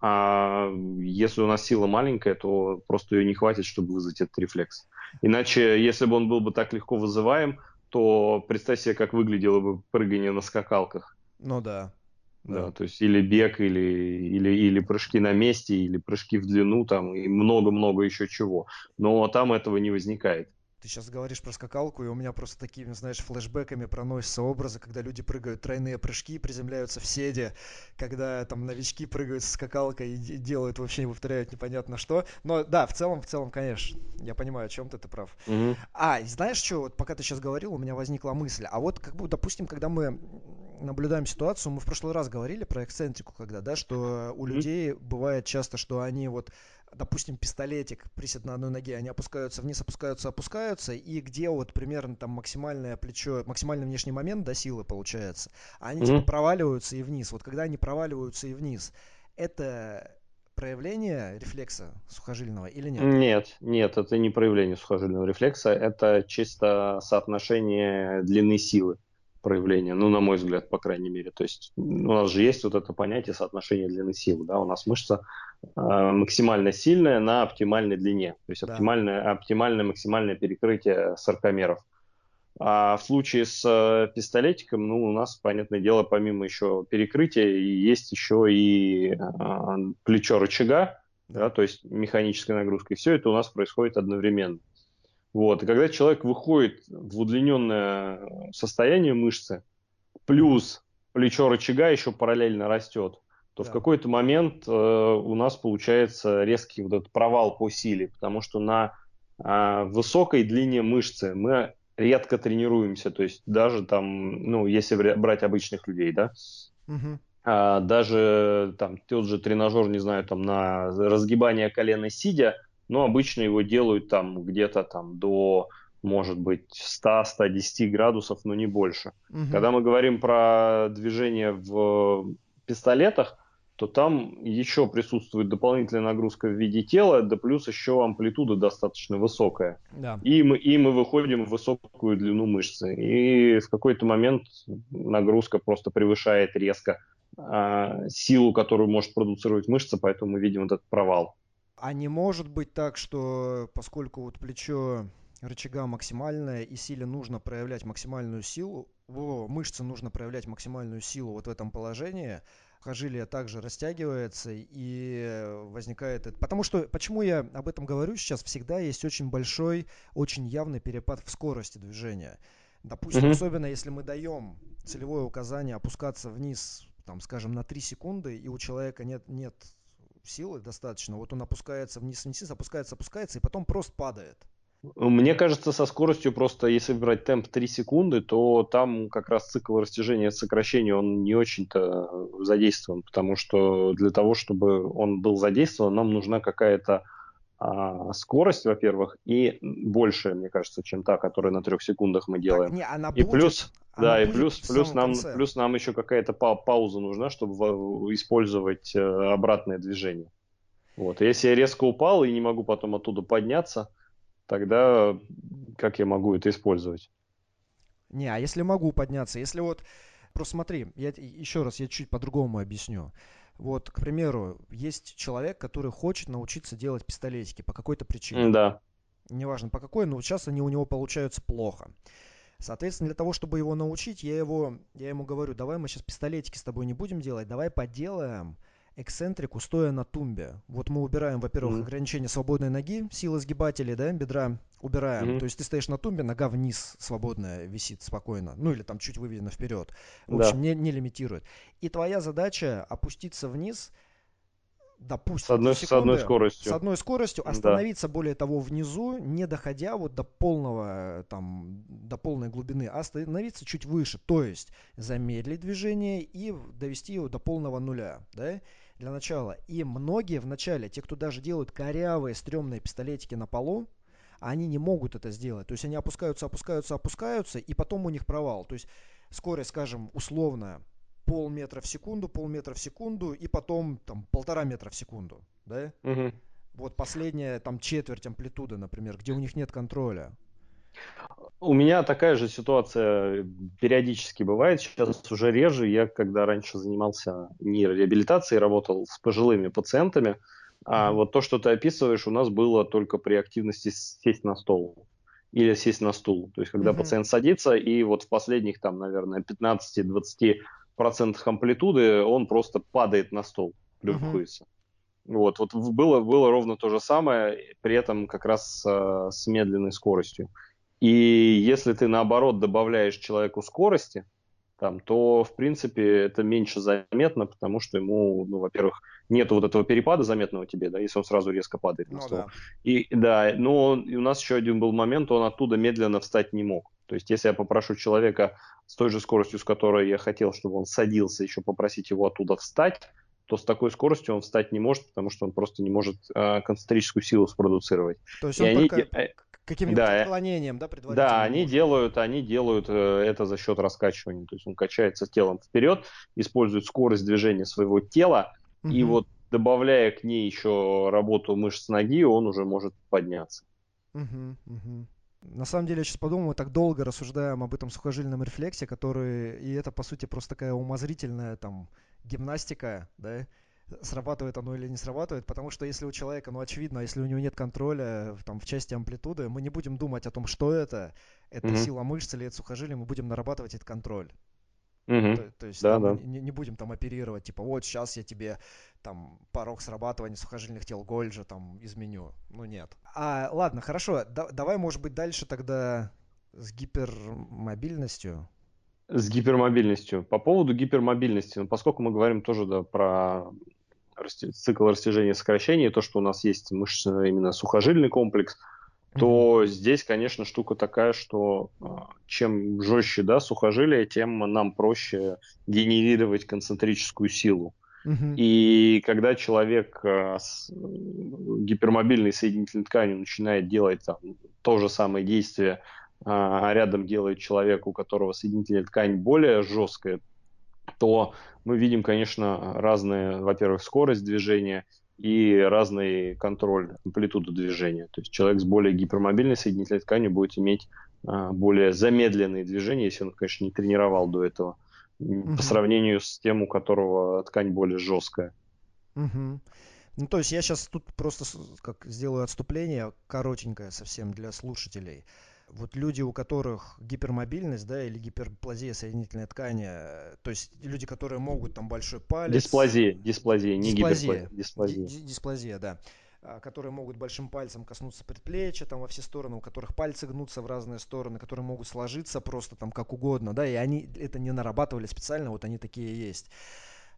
А если у нас сила маленькая, то просто ее не хватит, чтобы вызвать этот рефлекс. Иначе, если бы он был бы так легко вызываем, то представь себе, как выглядело бы прыгание на скакалках. Ну да. Да, да то есть или бег, или, или, или прыжки на месте, или прыжки в длину, там, и много-много еще чего. Но там этого не возникает. Ты сейчас говоришь про скакалку, и у меня просто такими, знаешь, флешбеками проносятся образы, когда люди прыгают тройные прыжки, приземляются в седе, когда там новички прыгают с скакалкой и делают вообще, повторяют непонятно что. Но да, в целом, в целом, конечно, я понимаю, о чем ты, ты прав. Угу. А, знаешь что, вот пока ты сейчас говорил, у меня возникла мысль, а вот как бы, допустим, когда мы наблюдаем ситуацию, мы в прошлый раз говорили про эксцентрику, когда, да, что у людей бывает часто, что они вот допустим, пистолетик присед на одной ноге, они опускаются вниз, опускаются, опускаются, и где вот примерно там максимальное плечо, максимальный внешний момент до силы получается, они mm-hmm. типа проваливаются и вниз. Вот когда они проваливаются и вниз, это проявление рефлекса сухожильного или нет? Нет, нет, это не проявление сухожильного рефлекса, это чисто соотношение длины силы проявления, ну, на мой взгляд, по крайней мере. То есть у нас же есть вот это понятие соотношения длины силы, да, у нас мышца э, максимально сильная на оптимальной длине, то есть да. оптимальное, оптимальное максимальное перекрытие саркомеров. А в случае с э, пистолетиком, ну, у нас, понятное дело, помимо еще перекрытия, есть еще и э, плечо рычага, да, то есть механическая нагрузка. И все это у нас происходит одновременно. Вот. И когда человек выходит в удлиненное состояние мышцы, плюс плечо рычага еще параллельно растет, то да. в какой-то момент э, у нас получается резкий вот этот провал по силе, потому что на э, высокой длине мышцы мы редко тренируемся, то есть даже там, ну, если брать обычных людей, да, угу. а, даже там тот же тренажер, не знаю, там на разгибание колена сидя, но обычно его делают там где-то там до может быть 100-110 градусов, но не больше. Угу. Когда мы говорим про движение в пистолетах, то там еще присутствует дополнительная нагрузка в виде тела, да плюс еще амплитуда достаточно высокая. Да. И, мы, и мы выходим в высокую длину мышцы. И в какой-то момент нагрузка просто превышает резко э, силу, которую может продуцировать мышца, поэтому мы видим вот этот провал. А не может быть так, что поскольку вот плечо рычага максимальное и силе нужно проявлять максимальную силу, о, мышце нужно проявлять максимальную силу вот в этом положении, сухожилие также растягивается и возникает это. Потому что, почему я об этом говорю сейчас, всегда есть очень большой, очень явный перепад в скорости движения. Допустим, mm-hmm. особенно если мы даем целевое указание опускаться вниз, там, скажем, на 3 секунды, и у человека нет, нет силы достаточно, вот он опускается вниз, вниз, опускается, опускается, и потом просто падает. Мне кажется, со скоростью просто, если брать темп 3 секунды, то там как раз цикл растяжения сокращения, он не очень-то задействован, потому что для того, чтобы он был задействован, нам нужна какая-то а, скорость, во-первых, и больше, мне кажется, чем та, которая на трех секундах мы делаем. Так, не, она и плюс, она да, и плюс, плюс нам, плюс нам еще какая-то па- пауза нужна, чтобы использовать э, обратное движение. Вот. Если я резко упал и не могу потом оттуда подняться, тогда как я могу это использовать? Не, а если могу подняться, если вот, просто смотри, я еще раз я чуть по-другому объясню. Вот, к примеру, есть человек, который хочет научиться делать пистолетики по какой-то причине. Да. Неважно по какой, но сейчас они у него получаются плохо. Соответственно, для того, чтобы его научить, я, его, я ему говорю, давай мы сейчас пистолетики с тобой не будем делать, давай поделаем эксцентрику, стоя на тумбе. Вот мы убираем, во-первых, mm-hmm. ограничение свободной ноги, силы сгибателей, да, бедра убираем. Mm-hmm. То есть ты стоишь на тумбе, нога вниз свободная висит спокойно. Ну или там чуть выведена вперед. В общем, да. не, не лимитирует. И твоя задача опуститься вниз, допустим, с одной, секунды, с одной скоростью. С одной скоростью, остановиться да. более того внизу, не доходя вот до полного, там, до полной глубины, а остановиться чуть выше. То есть замедлить движение и довести его до полного нуля, да, для начала. И многие в начале, те, кто даже делают корявые, стрёмные пистолетики на полу, они не могут это сделать. То есть они опускаются, опускаются, опускаются, и потом у них провал. То есть скорость, скажем, условно полметра в секунду, полметра в секунду, и потом там полтора метра в секунду, да? Угу. Вот последняя там четверть амплитуды, например, где у них нет контроля. У меня такая же ситуация периодически бывает, сейчас уже реже. Я когда раньше занимался нейрореабилитацией, работал с пожилыми пациентами, а вот то, что ты описываешь, у нас было только при активности сесть на стол или сесть на стул. То есть, когда mm-hmm. пациент садится, и вот в последних, там, наверное, 15-20 процентах амплитуды он просто падает на стол, плюхается. Mm-hmm. Вот, вот было, было ровно то же самое, при этом как раз э, с медленной скоростью. И если ты наоборот добавляешь человеку скорости, там, то, в принципе, это меньше заметно, потому что ему, ну, во-первых, нет вот этого перепада заметного тебе, да, если он сразу резко падает на ну, стол. Да. И да, но он, и у нас еще один был момент, он оттуда медленно встать не мог. То есть, если я попрошу человека с той же скоростью, с которой я хотел, чтобы он садился, еще попросить его оттуда встать, то с такой скоростью он встать не может, потому что он просто не может э, концентрическую силу спродуцировать. То есть он и только они... каким-нибудь да, э, отклонением, да, предварительно? Да, они делают, они делают э, это за счет раскачивания. То есть он качается телом вперед, использует скорость движения своего тела, угу. и вот добавляя к ней еще работу мышц ноги, он уже может подняться. Угу, угу. На самом деле, я сейчас подумал, мы так долго рассуждаем об этом сухожильном рефлексе, который, и это, по сути, просто такая умозрительная там гимнастика, да, срабатывает оно или не срабатывает, потому что если у человека, ну, очевидно, если у него нет контроля там, в части амплитуды, мы не будем думать о том, что это, это mm-hmm. сила мышц или это сухожилие, мы будем нарабатывать этот контроль. Угу. То, то есть да, там, да. Не, не будем там оперировать, типа, вот сейчас я тебе там порог срабатывания сухожильных тел Гольджа там изменю. Ну нет. А, ладно, хорошо, да, давай, может быть, дальше тогда с гипермобильностью. С гипермобильностью. По поводу гипермобильности, ну, поскольку мы говорим тоже да, про цикл растяжения и сокращения, то, что у нас есть мышечный именно сухожильный комплекс – то mm-hmm. здесь, конечно, штука такая, что а, чем жестче да, сухожилие, тем нам проще генерировать концентрическую силу. Mm-hmm. И когда человек а, с гипермобильной соединительной тканью начинает делать там, то же самое действие, а рядом делает человек, у которого соединительная ткань более жесткая, то мы видим, конечно, разные, во-первых, скорость движения – и разный контроль амплитуды движения. То есть человек с более гипермобильной соединительной тканью будет иметь а, более замедленные движения, если он, конечно, не тренировал до этого, угу. по сравнению с тем, у которого ткань более жесткая. Угу. Ну, то есть я сейчас тут просто как сделаю отступление коротенькое совсем для слушателей вот люди, у которых гипермобильность, да, или гиперплазия соединительной ткани, то есть люди, которые могут там большой палец... Дисплазия, дисплазия, не дисплазия, гиперплазия. Дисплазия. Дисплазия, да а, которые могут большим пальцем коснуться предплечья там во все стороны, у которых пальцы гнутся в разные стороны, которые могут сложиться просто там как угодно, да, и они это не нарабатывали специально, вот они такие есть.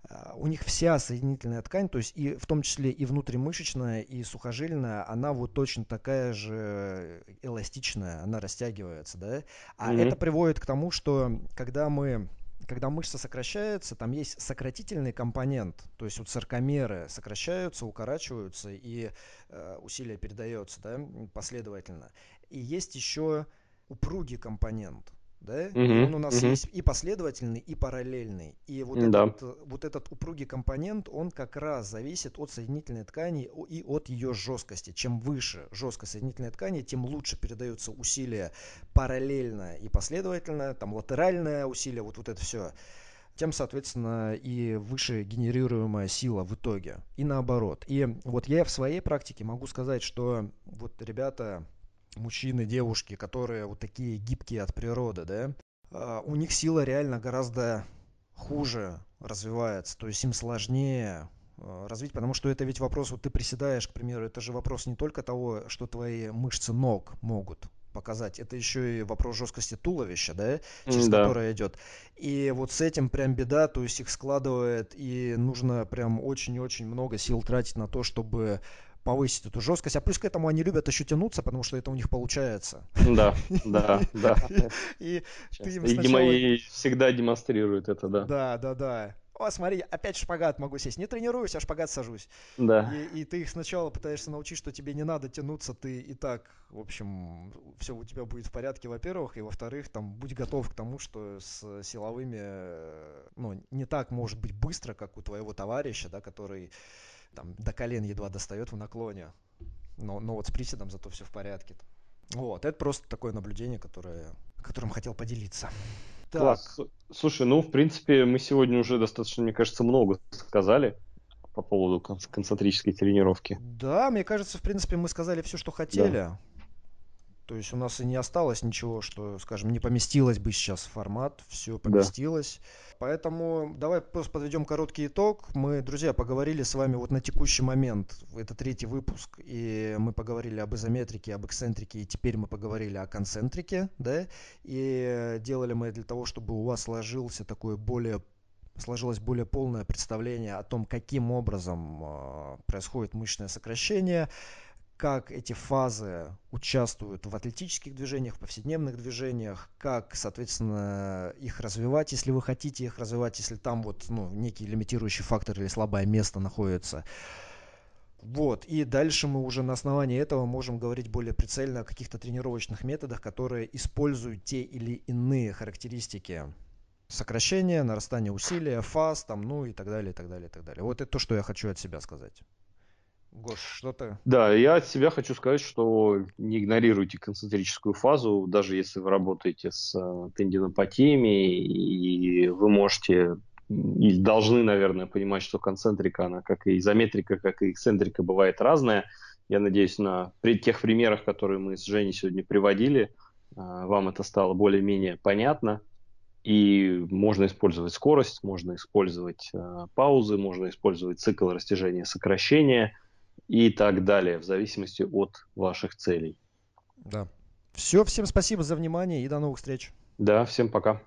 А, у них вся соединительная ткань, то есть и в том числе и внутримышечная, и сухожильная, она вот точно такая же эластичная, она растягивается, да. А mm-hmm. это приводит к тому, что когда мы когда мышца сокращается, там есть сократительный компонент, то есть вот саркомеры сокращаются, укорачиваются, и э, усилие передается да, последовательно. И есть еще упругий компонент, да? Угу, он у нас угу. есть и последовательный, и параллельный. И вот, да. этот, вот этот упругий компонент, он как раз зависит от соединительной ткани и от ее жесткости. Чем выше жесткость соединительной ткани, тем лучше передается усилие параллельно и последовательно, там латеральное усилие, вот, вот это все тем, соответственно, и выше генерируемая сила в итоге. И наоборот. И вот я в своей практике могу сказать, что вот ребята, мужчины, девушки, которые вот такие гибкие от природы, да, а, у них сила реально гораздо хуже развивается, то есть им сложнее а, развить, потому что это ведь вопрос, вот ты приседаешь, к примеру, это же вопрос не только того, что твои мышцы ног могут показать, это еще и вопрос жесткости туловища, да, через да. которое идет. И вот с этим прям беда, то есть их складывает, и нужно прям очень-очень много сил тратить на то, чтобы повысить эту жесткость. А плюс к этому они любят еще тянуться, потому что это у них получается. Да, да, да. И всегда демонстрируют это, да. Да, да, да. О, смотри, опять шпагат могу сесть. Не тренируюсь, а шпагат сажусь. Да. И, и ты их сначала пытаешься научить, что тебе не надо тянуться, ты и так, в общем, все у тебя будет в порядке, во-первых, и во-вторых, там, будь готов к тому, что с силовыми, э, ну, не так может быть быстро, как у твоего товарища, да, который там до колен едва достает в наклоне. Но, но вот с приседом зато все в порядке. Вот, это просто такое наблюдение, которое, которым хотел поделиться. Так. Класс. Слушай, ну, в принципе, мы сегодня уже достаточно, мне кажется, много сказали по поводу концентрической тренировки. Да, мне кажется, в принципе, мы сказали все, что хотели. Да. То есть у нас и не осталось ничего, что, скажем, не поместилось бы сейчас в формат, все поместилось. Да. Поэтому давай просто подведем короткий итог. Мы, друзья, поговорили с вами вот на текущий момент, это третий выпуск, и мы поговорили об изометрике, об эксцентрике, и теперь мы поговорили о концентрике, да, и делали мы для того, чтобы у вас сложился такой более сложилось более полное представление о том, каким образом э, происходит мышечное сокращение, как эти фазы участвуют в атлетических движениях, в повседневных движениях, как, соответственно, их развивать, если вы хотите их развивать, если там вот ну, некий лимитирующий фактор или слабое место находится. Вот, и дальше мы уже на основании этого можем говорить более прицельно о каких-то тренировочных методах, которые используют те или иные характеристики сокращения, нарастания усилия, фаз, там, ну и так далее, и так далее, и так далее. Вот это то, что я хочу от себя сказать. Гош, что-то... Да, я от себя хочу сказать, что не игнорируйте концентрическую фазу, даже если вы работаете с э, тендинопатиями, и вы можете и должны, наверное, понимать, что концентрика, она как и изометрика, как и эксцентрика бывает разная. Я надеюсь, на при тех примерах, которые мы с Женей сегодня приводили, а, вам это стало более-менее понятно. И можно использовать скорость, можно использовать э, паузы, можно использовать цикл растяжения, сокращения и так далее, в зависимости от ваших целей. Да. Все, всем спасибо за внимание и до новых встреч. Да, всем пока.